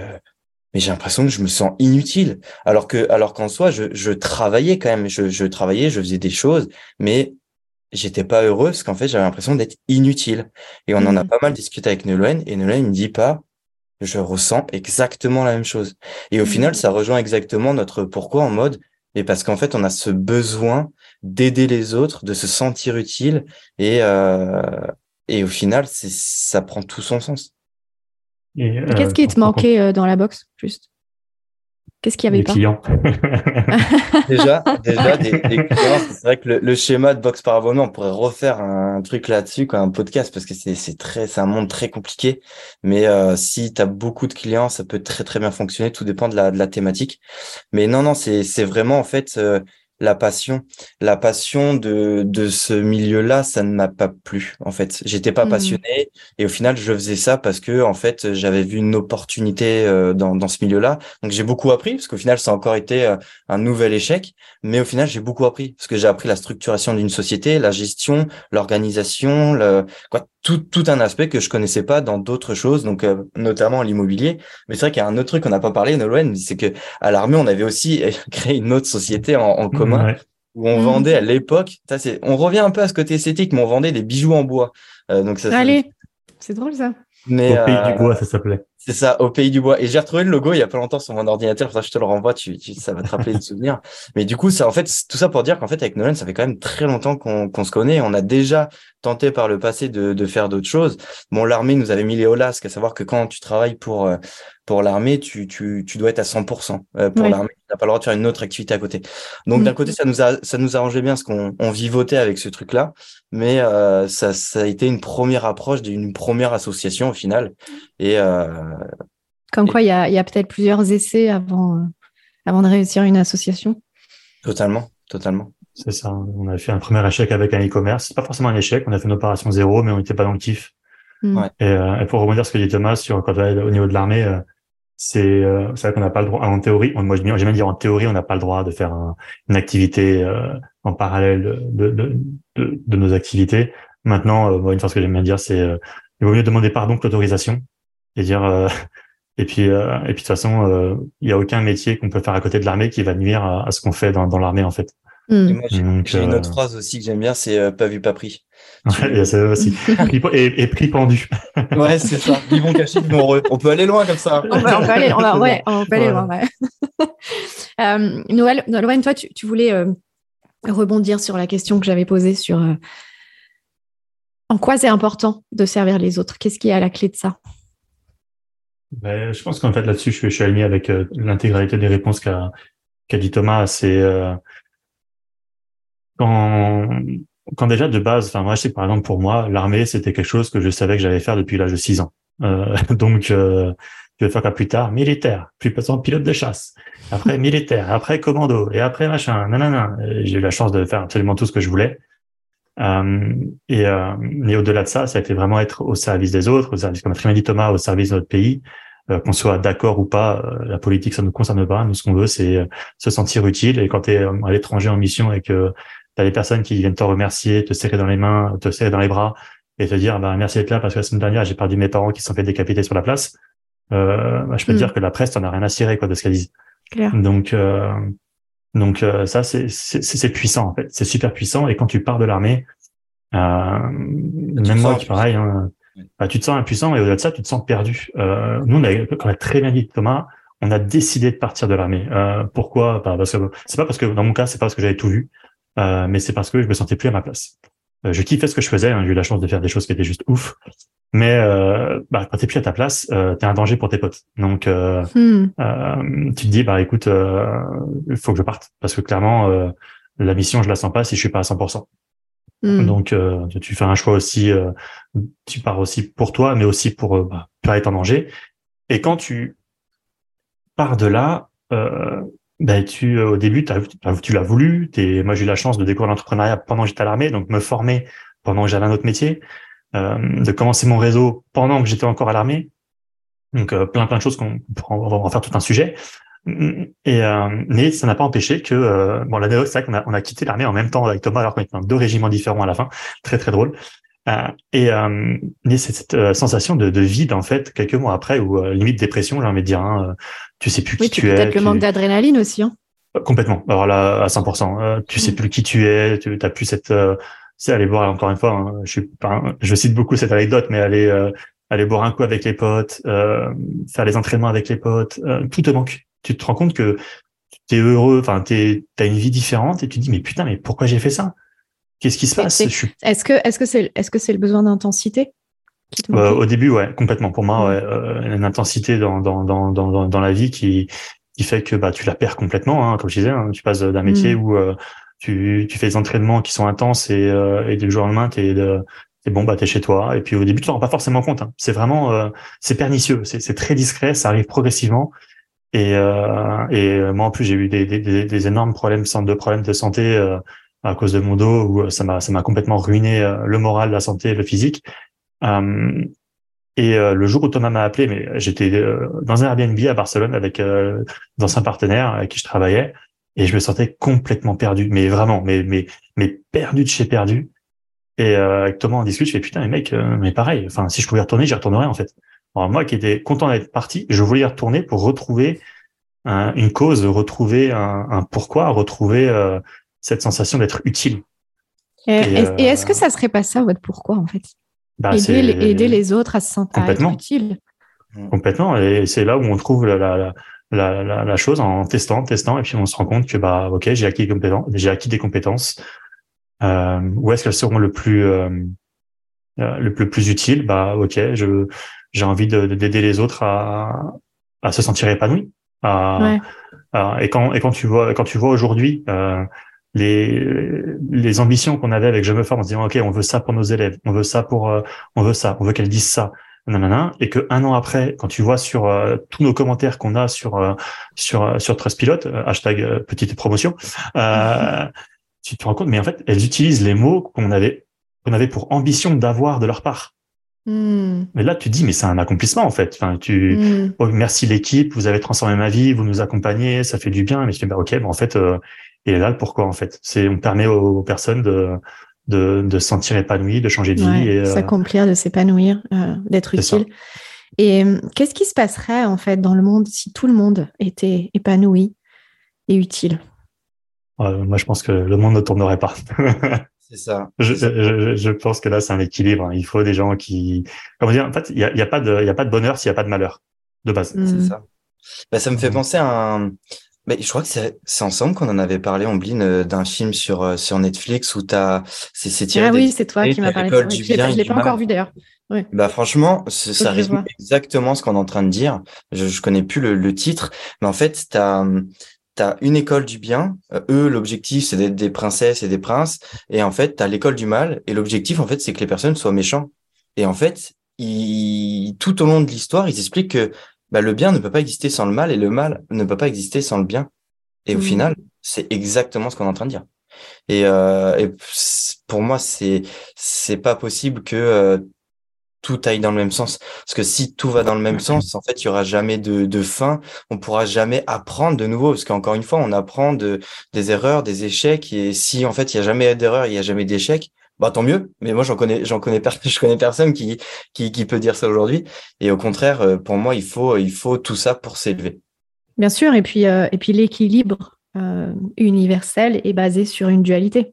mais j'ai l'impression que je me sens inutile. Alors que, alors qu'en soi, je, je travaillais quand même, je, je travaillais, je faisais des choses, mais j'étais pas heureux parce qu'en fait, j'avais l'impression d'être inutile. Et on en a mmh. pas mal discuté avec Nolwenn et Nolwenn me dit pas, je ressens exactement la même chose. Et au final, mmh. ça rejoint exactement notre pourquoi en mode, et parce qu'en fait, on a ce besoin d'aider les autres, de se sentir utile et, euh, et au final, c'est, ça prend tout son sens. Qu'est-ce euh, qui te manquait euh, dans la boxe, juste? Qu'est-ce qu'il y avait des pas clients. (laughs) déjà, déjà des, clients. C'est vrai que le, schéma de boxe par abonnement, on pourrait refaire un truc là-dessus, quoi, un podcast, parce que c'est c'est très, c'est un monde très compliqué. Mais euh, si tu as beaucoup de clients, ça peut très très bien fonctionner. Tout dépend de la de la thématique. Mais non, non, c'est c'est vraiment en fait la passion. La passion de, de ce milieu-là, ça ne m'a pas plu, en fait. J'étais pas mmh. passionné et au final, je faisais ça parce que, en fait, j'avais vu une opportunité euh, dans, dans ce milieu-là. Donc, j'ai beaucoup appris parce qu'au final, ça a encore été euh, un nouvel échec. Mais au final, j'ai beaucoup appris parce que j'ai appris la structuration d'une société, la gestion, l'organisation, le, quoi, tout, tout un aspect que je connaissais pas dans d'autres choses, donc euh, notamment l'immobilier. Mais c'est vrai qu'il y a un autre truc qu'on n'a pas parlé, Nolwenn, c'est que à l'armée, on avait aussi (laughs) créé une autre société en, en commun où on mmh. vendait à l'époque. Ça, c'est, on revient un peu à ce côté esthétique, mais on vendait des bijoux en bois. Euh, donc ça, Allez, c'est drôle ça. Mais, au pays du euh, bois, ça s'appelait. C'est ça, au pays du bois. Et j'ai retrouvé le logo il y a pas longtemps sur mon ordinateur, ça je te le renvoie, tu, tu ça va te rappeler des souvenirs. Mais du coup, ça, en fait, tout ça pour dire qu'en fait, avec Nolan, ça fait quand même très longtemps qu'on qu'on se connaît. On a déjà tenté par le passé de, de faire d'autres choses. Bon, l'armée nous avait mis les holasques, à savoir que quand tu travailles pour, euh, pour l'armée, tu, tu, tu dois être à 100% euh, pour l'armée. Tu n'as pas le droit de faire une autre activité à côté. Donc, d'un mm. côté, ça nous a, ça nous arrangeait bien parce qu'on on vivotait avec ce truc-là. Mais euh, ça, ça a été une première approche d'une première association au final. Et, euh, comme quoi, il y a, peut-être plusieurs essais avant, euh, avant de réussir une association. Totalement, totalement. C'est ça. On a fait un premier échec avec un e-commerce. C'est pas forcément un échec. On a fait une opération zéro, mais on n'était pas dans le kiff. Mm. Euh, et, pour rebondir sur ce que dit Thomas sur quand au niveau de l'armée, euh, c'est vrai qu'on n'a pas le droit. En théorie, moi j'aime bien dire en théorie, on n'a pas le droit de faire une activité en parallèle de, de, de, nos activités. Maintenant, une fois ce que j'aime bien dire, c'est il vaut mieux demander pardon que l'autorisation et dire (laughs) et puis, euh, et puis de toute façon, il euh, n'y a aucun métier qu'on peut faire à côté de l'armée qui va nuire à, ce qu'on fait dans, dans l'armée en fait. Hmm. J'ai une autre euh, phrase aussi que j'aime bien, c'est pas vu, pas pris. (laughs) il aussi. (laughs) et, et pris pendu. ouais, c'est ça. Ils vont cacher, ils vont On peut aller loin comme ça. On, peut, on peut aller, on va, ouais, on peut aller loin. Ouais. Noël, Noël, toi, tu, tu voulais rebondir sur la question que j'avais posée sur en quoi c'est important de servir les autres? Qu'est-ce qui est à la clé de ça? Ben, je pense qu'en fait là-dessus, je, suis aligné avec euh, l'intégralité des réponses qu'a qu'a dit Thomas. C'est euh, quand quand déjà de base, enfin moi je sais par exemple pour moi, l'armée c'était quelque chose que je savais que j'allais faire depuis l'âge de 6 ans. Euh, (laughs) donc euh, je vais faire quoi plus tard Militaire, plus passant pilote de chasse, après militaire, après commando et après machin. Nanana. J'ai eu la chance de faire absolument tout ce que je voulais. Euh, et, euh, mais au-delà de ça, ça a été vraiment être au service des autres, au service, comme a très bien dit Thomas, au service de notre pays, euh, qu'on soit d'accord ou pas, euh, la politique ça ne nous concerne pas. Nous, ce qu'on veut, c'est se sentir utile. Et quand tu es à l'étranger en mission et que tu as des personnes qui viennent te remercier, te serrer dans les mains, te serrer dans les bras et te dire bah, merci d'être là parce que la semaine dernière j'ai perdu mes parents qui se sont fait décapiter sur la place. Euh, bah, je peux te mm. dire que la presse t'en a rien à cirer quoi de ce qu'elle dit. Donc euh, donc euh, ça, c'est puissant en fait, c'est super puissant. Et quand tu pars de l'armée, euh, même moi qui pareil, hein, bah, tu te sens impuissant et au-delà de ça, tu te sens perdu. Euh, nous, on a, comme a très bien dit Thomas, on a décidé de partir de l'armée. Euh, pourquoi? Bah, Parce que c'est pas parce que dans mon cas, c'est pas parce que j'avais tout vu, euh, mais c'est parce que je me sentais plus à ma place. Euh, je kiffais ce que je faisais, hein, j'ai eu la chance de faire des choses qui étaient juste ouf, mais euh, bah, quand t'es plus à ta place, euh, t'es un danger pour tes potes. Donc, euh, hmm. euh, tu te dis, bah écoute, il euh, faut que je parte parce que clairement, euh, la mission, je la sens pas si je suis pas à 100%. Hmm. Donc, tu fais un choix aussi. tu pars aussi pour toi, mais aussi pour bah, pas être en danger. Et quand tu pars de là, bah, tu au début, tu l'as voulu. Es, moi, j'ai eu la chance de découvrir l'entrepreneuriat pendant que j'étais à l'armée, donc me former pendant que j'avais un autre métier. Euh, de commencer mon réseau pendant que j'étais encore à l'armée. Donc euh, plein plein de choses qu'on pourra en faire tout un sujet. Et euh, mais ça n'a pas empêché que bon là c'est vrai qu'on a on a quitté l'armée en même temps avec Thomas alors qu'on était dans deux régiments différents à la fin, très très drôle. et euh, c'est cette sensation de, de, vide en fait quelques mois après ou limite dépression j'ai envie de dire hein, tu sais plus qui tu es peut-être le manque d'adrénaline aussi hein. complètement alors là à 100% tu sais mm. plus qui tu es tu as plus cette c'est aller boire encore une fois hein, je suis pas je cite beaucoup cette anecdote mais aller aller boire un coup avec les potes faire les entraînements avec les potes tout te manque tu te rends compte que tu es heureux enfin tu as une vie différente et tu te dis mais putain mais pourquoi j'ai fait ça? Qu'est-ce qui se passe? Est-ce que est-ce que c'est est-ce que c'est le besoin d'intensité euh, Au début, ouais, complètement. Pour moi, ouais, euh, une intensité dans dans dans dans dans la vie qui qui fait que bah tu la perds complètement. Hein, comme je disais, hein, tu passes d'un métier mm. où euh, tu tu fais des entraînements qui sont intenses et euh, et du jour au lendemain t'es c'est bon bah t'es chez toi et puis au début tu t'en rends pas forcément compte. Hein. C'est vraiment c'est pernicieux, c'est très discret, ça arrive progressivement. Et, euh, et moi en plus j'ai eu des, des, des, énormes problèmes de problèmes de santé à cause de mon dos où euh, ça m'a ça m'a complètement ruiné euh, le moral, la santé, le physique. Euh, et le jour où Thomas m'a appelé, mais j'étais dans un Airbnb à Barcelone avec d'anciens partenaires avec qui je travaillais et je me sentais complètement perdu, mais vraiment, mais mais mais perdu de chez perdu. Et avec Thomas on discute, je fais putain, mais mec, mais pareil. Enfin, si je pouvais retourner, j'y retournerais en fait. Alors moi qui étais content d'être parti, je voulais y retourner pour retrouver une cause, retrouver un, un pourquoi, retrouver cette sensation d'être utile. Et, est-ce que euh, ça serait pas ça votre pourquoi en fait? Bah, aider, les, autres à se sentir utile. Complètement. Et c'est là où on trouve la, la, la, chose en testant, testant, et puis on se rend compte que bah ok, j'ai acquis des compétences, j'ai acquis des compétences. Euh, où est-ce qu'elles seront le plus euh, euh le, plus utile? Bah ok, je j'ai envie d'aider les autres à, à se sentir épanouis. À, et quand et quand tu vois quand tu vois aujourd'hui euh, les, les ambitions qu'on avait avec Je me forme en se disant, OK, on veut ça pour nos élèves, on veut ça pour, euh, on veut ça, on veut qu'elles disent ça, nanana, et que un an après, quand tu vois sur euh, tous nos commentaires qu'on a sur, euh, sur, sur Trustpilot, hashtag petite promotion, tu te rends compte, mais en fait, elles utilisent les mots qu'on avait, qu'on avait pour ambition d'avoir de leur part. Hmm. Mais là, tu dis, mais c'est un accomplissement en fait. Enfin, tu, hmm. oh, merci l'équipe, vous avez transformé ma vie, vous nous accompagnez, ça fait du bien. Mais je dis, bah, ok, bon, en fait, et là, pourquoi en fait? C'est on permet aux, personnes de, de, de se sentir épanouies, de changer de vie, et euh, s'accomplir, de s'épanouir, euh, d'être utile. Et euh, qu'est-ce qui se passerait en fait dans le monde si tout le monde était épanoui et utile? Moi, je pense que le monde ne tournerait pas. (laughs) c'est ça. Je, je, je, pense que là, c'est un équilibre. Hein. Il faut des gens qui, comment dire, en fait, il y a, y a, pas de, il y a pas de bonheur s'il y a pas de malheur de base. C'est mm. ça. Bah, ça me fait penser à un, je crois que c'est ensemble qu'on en avait parlé, Ombline, euh, d'un film sur, euh, sur Netflix où t'as, c'est tiré. Ah oui, c'est toi qui m'as parlé de ça. Je l'ai pas encore vu d'ailleurs. Ouais. Bah franchement, ça résume exactement ce qu'on est en train de dire. Je, je connais plus le, le titre, mais en fait, t'as as une école du bien. Euh, eux, l'objectif, c'est d'être des princesses et des princes. Et en fait, tu as l'école du mal. Et l'objectif, en fait, c'est que les personnes soient méchants. Et en fait, ils, tout au long de l'histoire, ils expliquent que bah, le bien ne peut pas exister sans le mal et le mal ne peut pas exister sans le bien. Et au mmh. final, c'est exactement ce qu'on est en train de dire. Et, euh, et pour moi, c'est c'est pas possible que euh, tout aille dans le même sens. Parce que si tout va dans le même sens, en fait, il y aura jamais de, de fin. On pourra jamais apprendre de nouveau. Parce qu'encore une fois, on apprend de, des erreurs, des échecs. Et si, en fait, il y a jamais d'erreur, il y a jamais d'échec, bah tant mieux. Mais moi j'en connais, j'en connais (laughs) je connais personne qui, qui, qui peut dire ça aujourd'hui. Et au contraire, euh, pour moi, il faut il faut tout ça pour s'élever. Bien sûr. Et puis euh, et puis l'équilibre euh, universel est basé sur une dualité.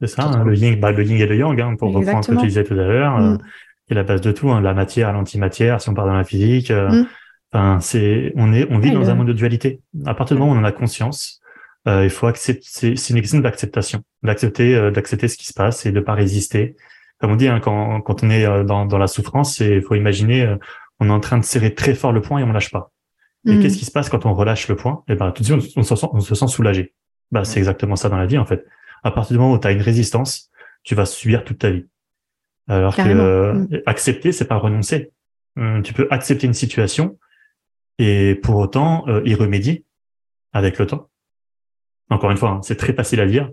C'est ça, hein, le yin, bah, le yin et le yang, hein, pour reprendre ce que tu disais tout à l'heure, mm. qui est la base de tout, hein, la matière, l'antimatière, si on parle dans la physique. Mm. Enfin, c'est, on est, on vit dans un monde de dualité. À partir du moment où on en a conscience, euh, il faut accepter, c'est une question d'acceptation, d'accepter, euh, d'accepter ce qui se passe et de pas résister. Comme on dit, hein, quand, quand on est euh, dans, dans la souffrance, il faut imaginer, on est en train de serrer très fort le poing et on lâche pas. Et mm. qu'est-ce qui se passe quand on relâche le poing? Et eh ben tout de suite, on, se sent, on se sent soulagé. Bah, c'est exactement ça dans la vie en fait. À partir du moment où tu as une résistance, tu vas subir toute ta vie. Alors que mm. accepter, c'est pas renoncer. Hum, tu peux accepter une situation et pour autant y remédier avec le temps. Encore une fois, hein, c'est très facile à dire,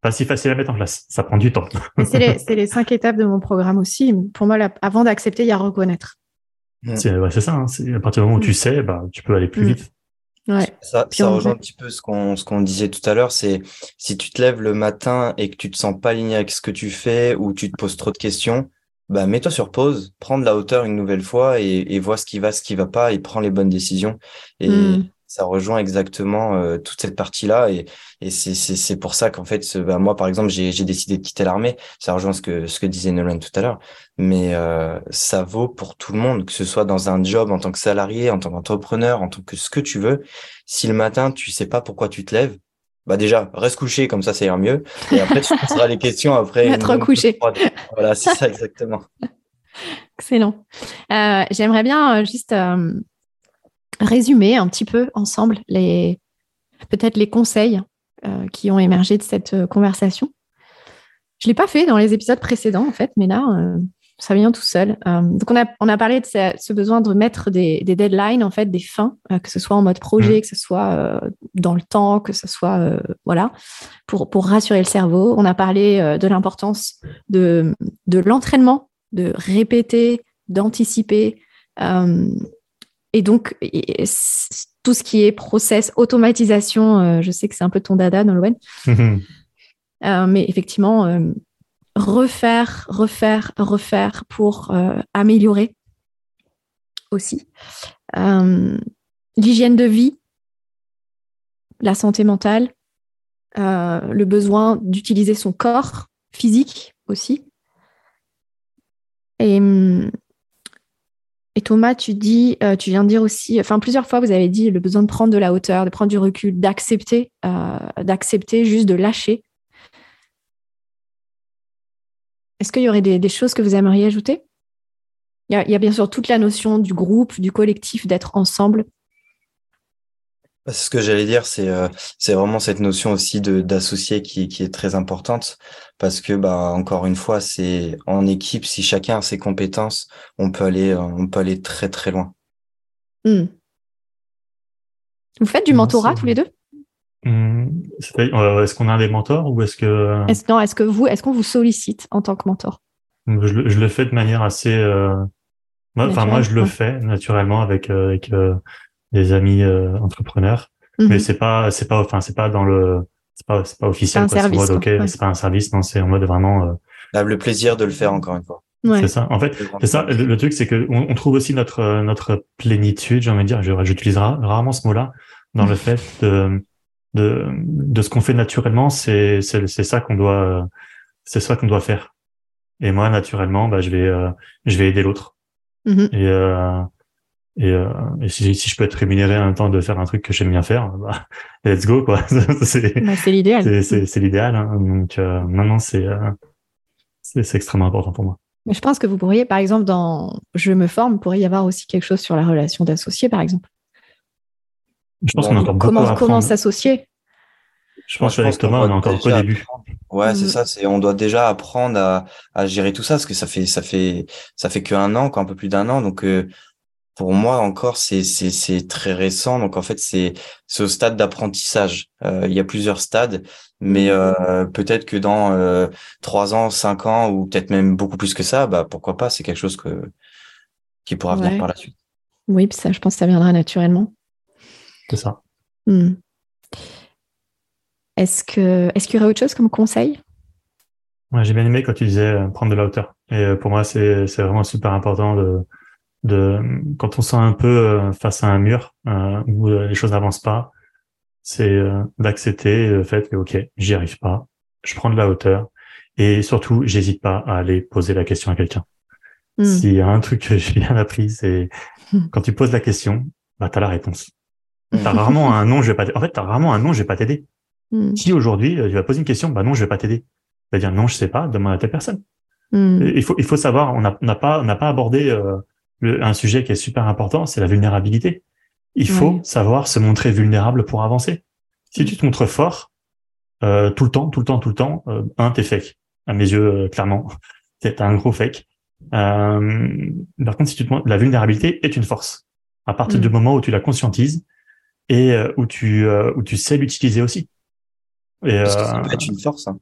pas si facile à mettre en place. Ça prend du temps. c'est les, (laughs) les, cinq étapes de mon programme aussi. Pour moi, avant d'accepter, il y a reconnaître. C'est ça. Hein. à partir du moment où tu mm. sais, bah, tu peux aller plus mm. vite. Ouais. Ça, ça rejoint un petit peu ce qu'on ce qu'on disait tout à l'heure, c'est si tu te lèves le matin et que tu te sens pas aligné avec ce que tu fais ou tu te poses trop de questions, bah mets-toi sur pause, prends de la hauteur une nouvelle fois et, et vois ce qui va, ce qui va pas et prends les bonnes décisions. Et Mm. Ça rejoint exactement euh, toute cette partie-là et, et c'est pour ça qu'en fait bah, moi par exemple j'ai décidé de quitter l'armée. Ça rejoint ce que ce que disait Nolan tout à l'heure, mais euh, ça vaut pour tout le monde, que ce soit dans un job en tant que salarié, en tant qu'entrepreneur, en tant que ce que tu veux. Si le matin tu sais pas pourquoi tu te lèves, bah déjà reste couché comme ça ça ira mieux et après tu poseras les questions après. Être couché. Voilà c'est ça exactement. (laughs) Excellent. Euh, J'aimerais bien euh, juste euh, résumer un petit peu ensemble les peut-être les conseils euh, qui ont émergé de cette euh, conversation. Je l'ai pas fait dans les épisodes précédents en fait, mais là euh, ça vient tout seul. Euh, donc on a on a parlé de ce, ce besoin de mettre des, des deadlines en fait, des fins, que ce soit en mode projet, que ce soit dans le temps, que ce soit voilà pour pour rassurer le cerveau. On a parlé de l'importance de de l'entraînement, de répéter, d'anticiper. euh, et donc, et- tout ce qui est process, automatisation, euh, je sais que c'est un peu ton dada, Nolwenn, (laughs) euh, mais effectivement, euh, refaire, refaire, refaire pour euh, améliorer aussi. L'hygiène de vie, la santé mentale, le besoin d'utiliser son corps physique aussi. Et, hum, et Thomas, tu dis, euh, tu viens de dire aussi, enfin plusieurs fois, vous avez dit le besoin de prendre de la hauteur, de prendre du recul, d'accepter, euh, d'accepter, juste de lâcher. Est-ce qu'il y aurait des, choses que vous aimeriez ajouter? Il y a bien sûr toute la notion du groupe, du collectif, d'être ensemble. Ce que j'allais dire, c'est euh, c'est vraiment cette notion aussi de d'associé qui qui est très importante parce que bah encore une fois, c'est en équipe si chacun a ses compétences, on peut aller euh, on peut aller très très loin. Hmm. Vous faites du mentorat tous les deux? C'est- euh, Est-ce qu'on a des mentors ou est-ce que Est-ce non, est-ce que vous, est-ce qu'on vous sollicite en tant que mentor? Je, le- je le fais de manière assez. euh, moi- Enfin, moi, je le fais naturellement avec euh, avec euh, des amis euh, entrepreneurs, Mhm. mais c'est pas c'est pas enfin c'est pas dans le c'est pas c'est pas officiel. C'est en service, mode, quoi. ok, Ouais. c'est pas un service, non, c'est en mode vraiment. euh, Là, le plaisir de le faire encore une fois. Ouais. C'est ça. En fait, c'est ça. Le, le truc, c'est que on, on trouve aussi notre euh, notre plénitude. J'ai envie de dire, je- j'utilise ra- rarement ce mot-là dans le fait de de de ce qu'on fait naturellement. C'est c'est c'est ça qu'on doit c'est ça qu'on doit faire. Et moi, naturellement, bah, je vais euh, je vais aider l'autre. Mhm. Et euh, et, euh, et si, si je peux être rémunéré en même temps de faire un truc que j'aime bien faire, bah, (laughs) let's go quoi. (laughs) c'est Bah, c'est l'idéal. c'est l'idéal. Hein. Donc euh, maintenant, c'est euh, c'est c'est extrêmement important pour moi. Mais je pense que vous pourriez, par exemple, dans Je me forme, pourrait y avoir aussi quelque chose sur la relation d'associés, par exemple. Je pense Bon, qu'on a encore Comment, comment s'associer? Je pense Moi, je qu'on Thomas, on est doit encore qu'au déjà début. apprendre. Ouais, c'est Mhm. ça. C'est on doit déjà apprendre à, à gérer tout ça parce que ça fait ça fait ça fait qu'un an, quoi, un peu plus d'un an. Donc euh, pour moi encore c'est c'est c'est très récent. Donc en fait c'est c'est au stade d'apprentissage. Euh, il y a plusieurs stades, mais euh, peut-être que dans euh, trois ans, cinq ans ou peut-être même beaucoup plus que ça, bah pourquoi pas. C'est quelque chose que qui pourra Ouais. venir par la suite. Oui, puis ça, je pense que ça viendra naturellement. C'est ça. Hmm. Est-ce que est-ce qu'il y aurait autre chose comme conseil? Ouais, j'ai bien aimé quand tu disais prendre de la hauteur. Et pour moi, c'est c'est vraiment super important de de quand on sent un peu euh, face à un mur euh, où euh, les choses n'avancent pas, c'est euh, d'accepter le fait que ok, j'y arrive pas, je prends de la hauteur et surtout, j'hésite pas à aller poser la question à quelqu'un. Hmm. S'il y a un truc que (laughs) j'ai bien appris, c'est Hmm. quand tu poses la question, bah t'as la réponse. T'as rarement un non, je vais pas. En fait, t'as rarement un non, je vais pas t'aider. Hmm. Si aujourd'hui tu vas poser une question, bah non, je vais pas t'aider. Tu vas dire non, je sais pas, demande à telle personne. Hmm. Il faut, il faut savoir, on n'a on n'a pas, on n'a pas abordé euh, le- un sujet qui est super important, c'est la vulnérabilité. Il faut savoir se montrer vulnérable pour avancer. Si tu te montres fort euh, tout le temps, tout le temps, tout le temps, euh, un, t'es fake. À mes yeux, euh, clairement, (laughs) t'es t'as un gros fake. Euh, par contre, si tu te montres, la vulnérabilité est une force. À partir Mm. du moment où tu la conscientises et euh, où tu euh, où tu sais l'utiliser aussi. Et, Parce que ça peut être une force. hein.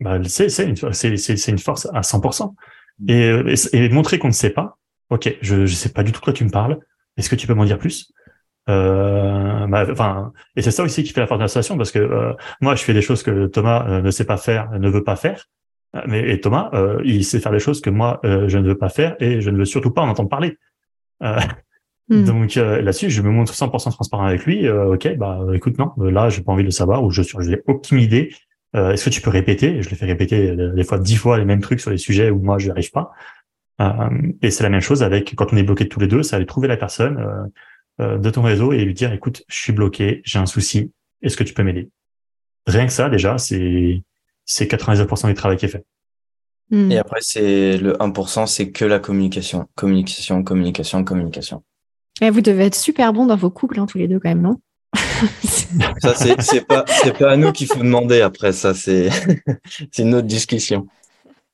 bah, c'est c'est une, c'est, c'est, c'est une force à 100%. Et, euh, et, et montrer qu'on ne sait pas. Ok, je je sais pas du tout de quoi tu me parles. Est-ce que tu peux m'en dire plus? Euh, enfin, et c'est ça aussi qui fait la force de l'association parce que moi, je fais des choses que Thomas ne sait pas faire, ne veut pas faire. Mais et Thomas, il sait faire des choses que moi, je ne veux pas faire et je ne veux surtout pas en entendre parler. Hmm. Donc là-dessus, je me montre 100% transparent avec lui. ok, bah écoute, non, là, j'ai pas envie de le savoir ou je suis, j'ai aucune idée. Est-ce que tu peux répéter? Je le fais répéter des fois dix fois les mêmes trucs sur les sujets où moi je n'y arrive pas. Euh, et c'est la même chose avec quand on est bloqué tous les deux, c'est aller trouver la personne euh, euh, de ton réseau et lui dire écoute, je suis bloqué, j'ai un souci, est-ce que tu peux m'aider? Rien que ça, déjà, c'est c'est 99% du travail qui est fait. Hmm. Et après, c'est le 1%, c'est que la communication, communication, communication, communication. Et vous devez être super bon dans vos couples, hein, tous les deux, quand même, non? Ça, c'est pas, pas à nous qu'il faut demander après, ça, c'est (laughs) une autre discussion.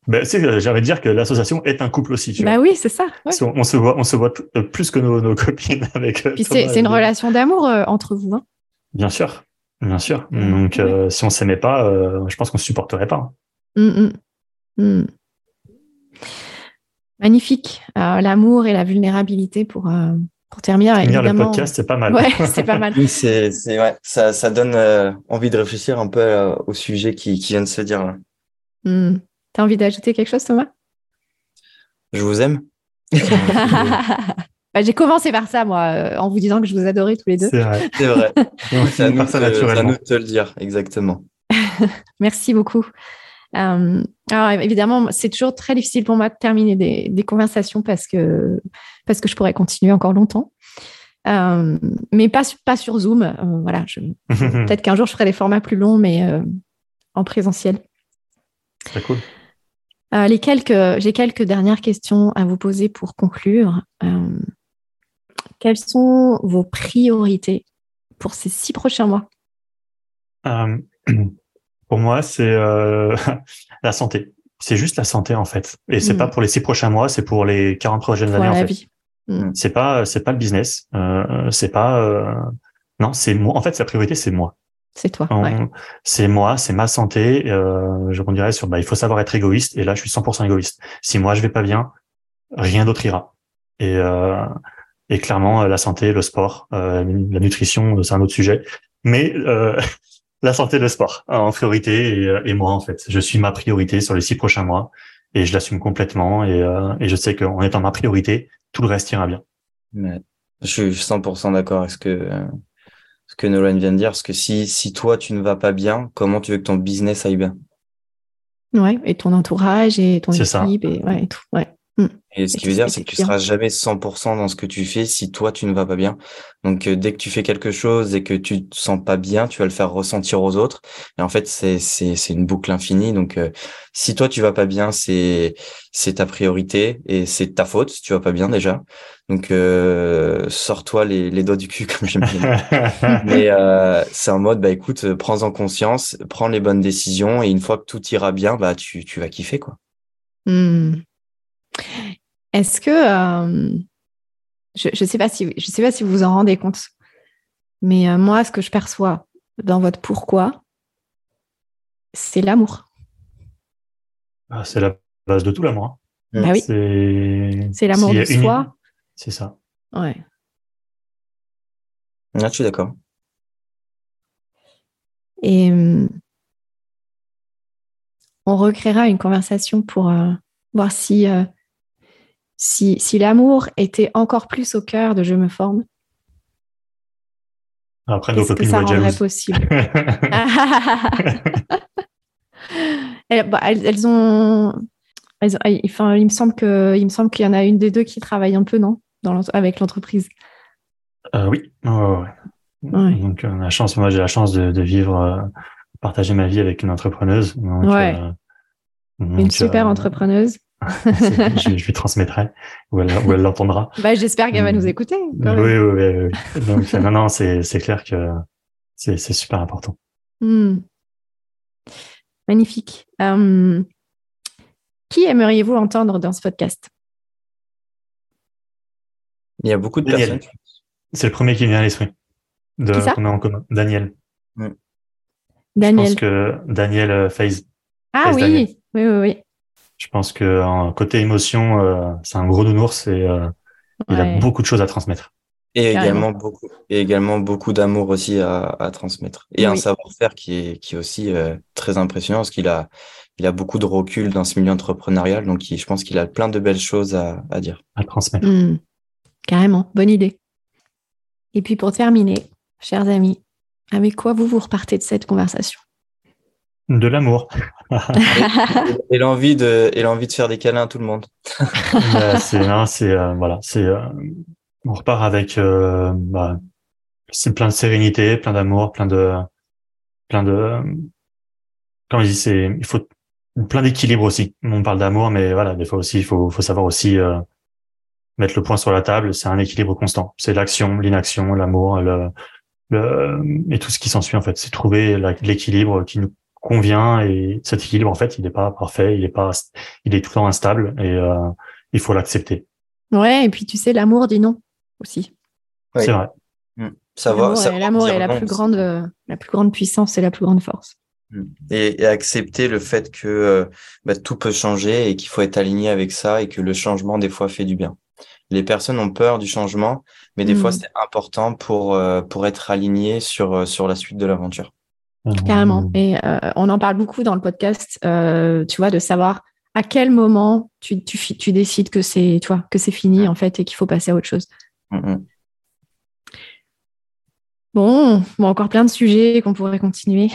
Ben, j'allais dire que l'association est un couple aussi. Tu bah oui, c'est ça. On, se voit, on se voit euh, plus que nos, nos (laughs) copines avec. Euh, Puis c'est une relation d'amour euh, entre vous. Hein. Bien sûr, bien sûr. Donc, si on s'aimait pas, je pense qu'on se supporterait pas. Mmh, mmh. Mmh. Magnifique. L'amour et la vulnérabilité pour, pour terminer. Finir le podcast, c'est pas mal. Ouais, (laughs) c'est pas mal. c'est, ouais, ça, ça donne envie de réfléchir un peu au sujet qui, qui vient de se dire là. Tu as envie d'ajouter quelque chose, Thomas? Je vous aime. (laughs) Bah, j'ai commencé par ça, moi, euh, en vous disant que je vous adorais tous les deux. C'est vrai. (laughs) C'est vrai. C'est à, nous de te le dire, exactement. (laughs) Merci beaucoup. Euh, alors évidemment, c'est toujours très difficile pour moi de terminer des, conversations parce que, parce que je pourrais continuer encore longtemps. Euh, mais pas, pas sur Zoom. voilà, peut-être qu'un jour je ferai des formats plus longs, mais en présentiel. Très cool. Euh, les quelques, j'ai quelques dernières questions à vous poser pour conclure. Euh, quelles sont vos priorités pour ces six prochains mois? Euh, (clears throat) Pour moi, c'est (laughs) la santé. C'est juste la santé en fait, et c'est pas mm. pour les six prochains mois, c'est pour les 40 prochaines années. en fait. Mm. C'est pas, c'est pas le business. c'est pas, non, c'est moi. En fait, sa priorité, c'est moi. C'est toi. C'est moi, c'est ma santé. Euh, je dirais sur, bah, il faut savoir être égoïste. Et là, je suis 100% égoïste. Si moi je vais pas bien, rien d'autre ira. Et, euh, et clairement, la santé, le sport, euh, la nutrition, c'est un autre sujet. Mais euh, (laughs) la santé, le sport en priorité. Et, et, moi, en fait, je suis ma priorité sur les six prochains mois. Et je l'assume complètement. Et, et je sais qu'en étant ma priorité, tout le reste ira bien. Mais je suis 100% d'accord avec ce que ce que Nolan vient de dire, parce que si, si toi, tu ne vas pas bien, comment tu veux que ton business aille bien? Ouais, et ton entourage et ton équipe et, ouais, tout. Ouais. Mm. Et ce qui veut dire, c'est que tu seras jamais 100% dans ce que tu fais si toi, tu ne vas pas bien. Donc, euh, dès que tu fais quelque chose et que tu te sens pas bien, tu vas le faire ressentir aux autres. Et en fait, c'est, c'est, c'est une boucle infinie. Donc, euh, si toi, tu vas pas bien, c'est, c'est ta priorité et c'est ta faute si tu vas pas bien déjà. Donc, euh, sors-toi les, les doigts du cul, (laughs) comme j'aime bien. Mais euh, c'est en mode, bah écoute, prends-en conscience, prends les bonnes décisions et une fois que tout ira bien, bah tu, tu vas kiffer, quoi. Hmm. Est-ce que euh, je ne sais pas si je sais pas si vous vous en rendez compte, mais euh, moi, ce que je perçois dans votre pourquoi, c'est l'amour. Ah, c'est la base de tout l'amour. Hein. Bah oui. C'est l'amour de soi. C'est ça. Ouais. Là, je suis d'accord. Et euh, on recréera une conversation pour voir si si, si l'amour était encore plus au cœur de Je me forme, après, nos copines que ça rendrait possible (laughs) (laughs) bah, elles, ont. enfin, il me semble que, il me semble qu'il y en a une des deux qui travaille un peu, non, dans avec l'entreprise. Euh, oui. Donc, la chance, moi, j'ai la chance de, vivre, euh, partager ma vie avec une entrepreneuse. ouais. Euh, une super entrepreneuse. Je, lui transmettrai ou elle, l'entendra. Bah, J'espère qu'elle va nous écouter. Oui, oui, oui, Donc, non, non, c'est clair que c'est super important. Hmm. Magnifique. Hum, qui aimeriez-vous entendre dans ce podcast? Il y a beaucoup de personnes. C'est le premier qui vient à l'esprit. De qu'on a en commun. Daniel. Daniel. Je pense que Daniel FaZe. Ah oui, oui, oui, oui. Je pense que côté émotion, euh, c'est un gros nounours et euh, il a beaucoup de choses à transmettre. Et également beaucoup, et également beaucoup d'amour aussi à, à, transmettre. Et un savoir-faire qui est, qui est aussi euh, très impressionnant parce qu'il a, il a beaucoup de recul dans ce milieu entrepreneurial. Donc, je pense qu'il a plein de belles choses à, à dire. À transmettre. Mmh. Carrément. Bonne idée. Et puis, pour terminer, chers amis, avec quoi vous vous repartez de cette conversation? De l'amour. Et l'envie de, et l'envie de faire des câlins à tout le monde. (laughs) c'est, c'est, euh, voilà, c'est, euh, on repart avec euh, bah, c'est plein de sérénité, plein d'amour, plein de plein de comme je dis c'est il faut plein d'équilibre aussi. On parle d'amour mais voilà, des fois aussi il faut faut savoir aussi euh, mettre le point sur la table, c'est un équilibre constant. C'est l'action, l'inaction, l'amour, le, le et tout ce qui s'ensuit en fait, c'est trouver l'équilibre qui nous convient et cet équilibre en fait, il n'est pas parfait, il est pas il est tout le temps instable et euh, il faut l'accepter. Ouais, et puis tu sais l'amour dit non aussi. C'est vrai. Mm. Savoir, l'amour est la plus grande, euh, la plus grande puissance et la plus grande force. Mm. Et, accepter le fait que euh, bah, tout peut changer et qu'il faut être aligné avec ça et que le changement des fois fait du bien. Les personnes ont peur du changement, mais des fois mm. c'est important pour euh, pour être aligné sur sur la suite de l'aventure. Carrément. Et on en parle beaucoup dans le podcast, tu vois, de savoir à quel moment tu, tu, tu décides que c'est toi que c'est fini en fait et qu'il faut passer à autre chose. Mm-hmm. Bon, bon, encore plein de sujets qu'on pourrait continuer.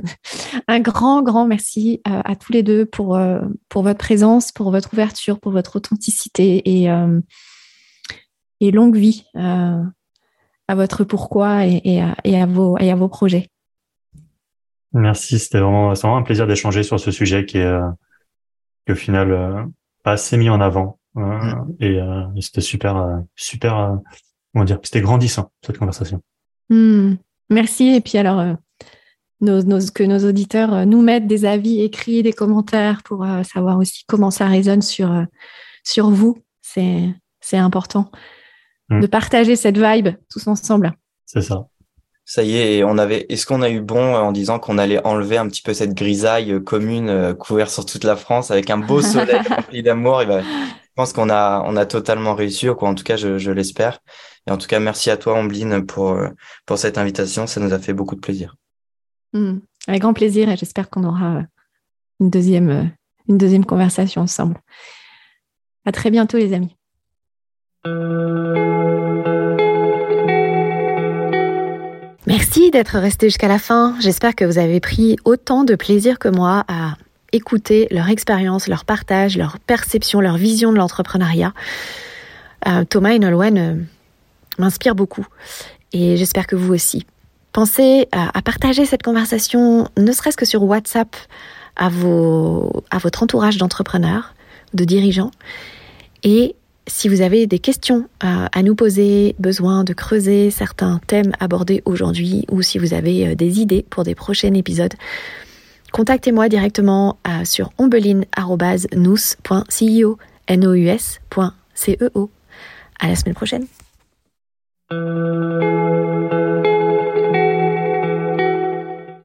(laughs) un grand, grand merci euh, à tous les deux pour, euh, pour votre présence, pour votre ouverture, pour votre authenticité et, euh, et longue vie à votre pourquoi et, et, à, et, à vos, et à vos projets. Merci, c'était vraiment, vraiment, un plaisir d'échanger sur ce sujet qui est, qui au final, pas assez mis en avant. Mm. Et, c'était super, super, comment dire, c'était grandissant cette conversation. Hmm. merci. Et puis alors, euh, que nos auditeurs euh, nous mettent des avis écrits, des commentaires pour euh, savoir aussi comment ça résonne sur, sur vous. C'est, c'est important hmm. de partager cette vibe tous ensemble. C'est ça. Ça y est, on avait. Est-ce qu'on a eu bon en disant qu'on allait enlever un petit peu cette grisaille commune couverte sur toute la France avec un beau soleil (laughs) rempli d'amour? Ben, Je pense qu'on a, on a totalement réussi, ou quoi, en tout cas, je, je l'espère. Et en tout cas, merci à toi, Ambline, pour, euh, pour cette invitation. Ça nous a fait beaucoup de plaisir. Hmm. avec grand plaisir et j'espère qu'on aura euh, une deuxième, euh, une deuxième conversation ensemble. À très bientôt, les amis. Merci d'être resté jusqu'à la fin. J'espère que vous avez pris autant de plaisir que moi à écouter leur expérience, leur partage, leur perception, leur vision de l'entrepreneuriat. Thomas et Nolwenn m'inspire beaucoup et j'espère que vous aussi. Pensez à, partager cette conversation, ne serait-ce que sur WhatsApp, à votre entourage d'entrepreneurs, de dirigeants. Et si vous avez des questions à, à, nous poser, besoin de creuser certains thèmes abordés aujourd'hui, ou si vous avez euh, des idées pour des prochains épisodes,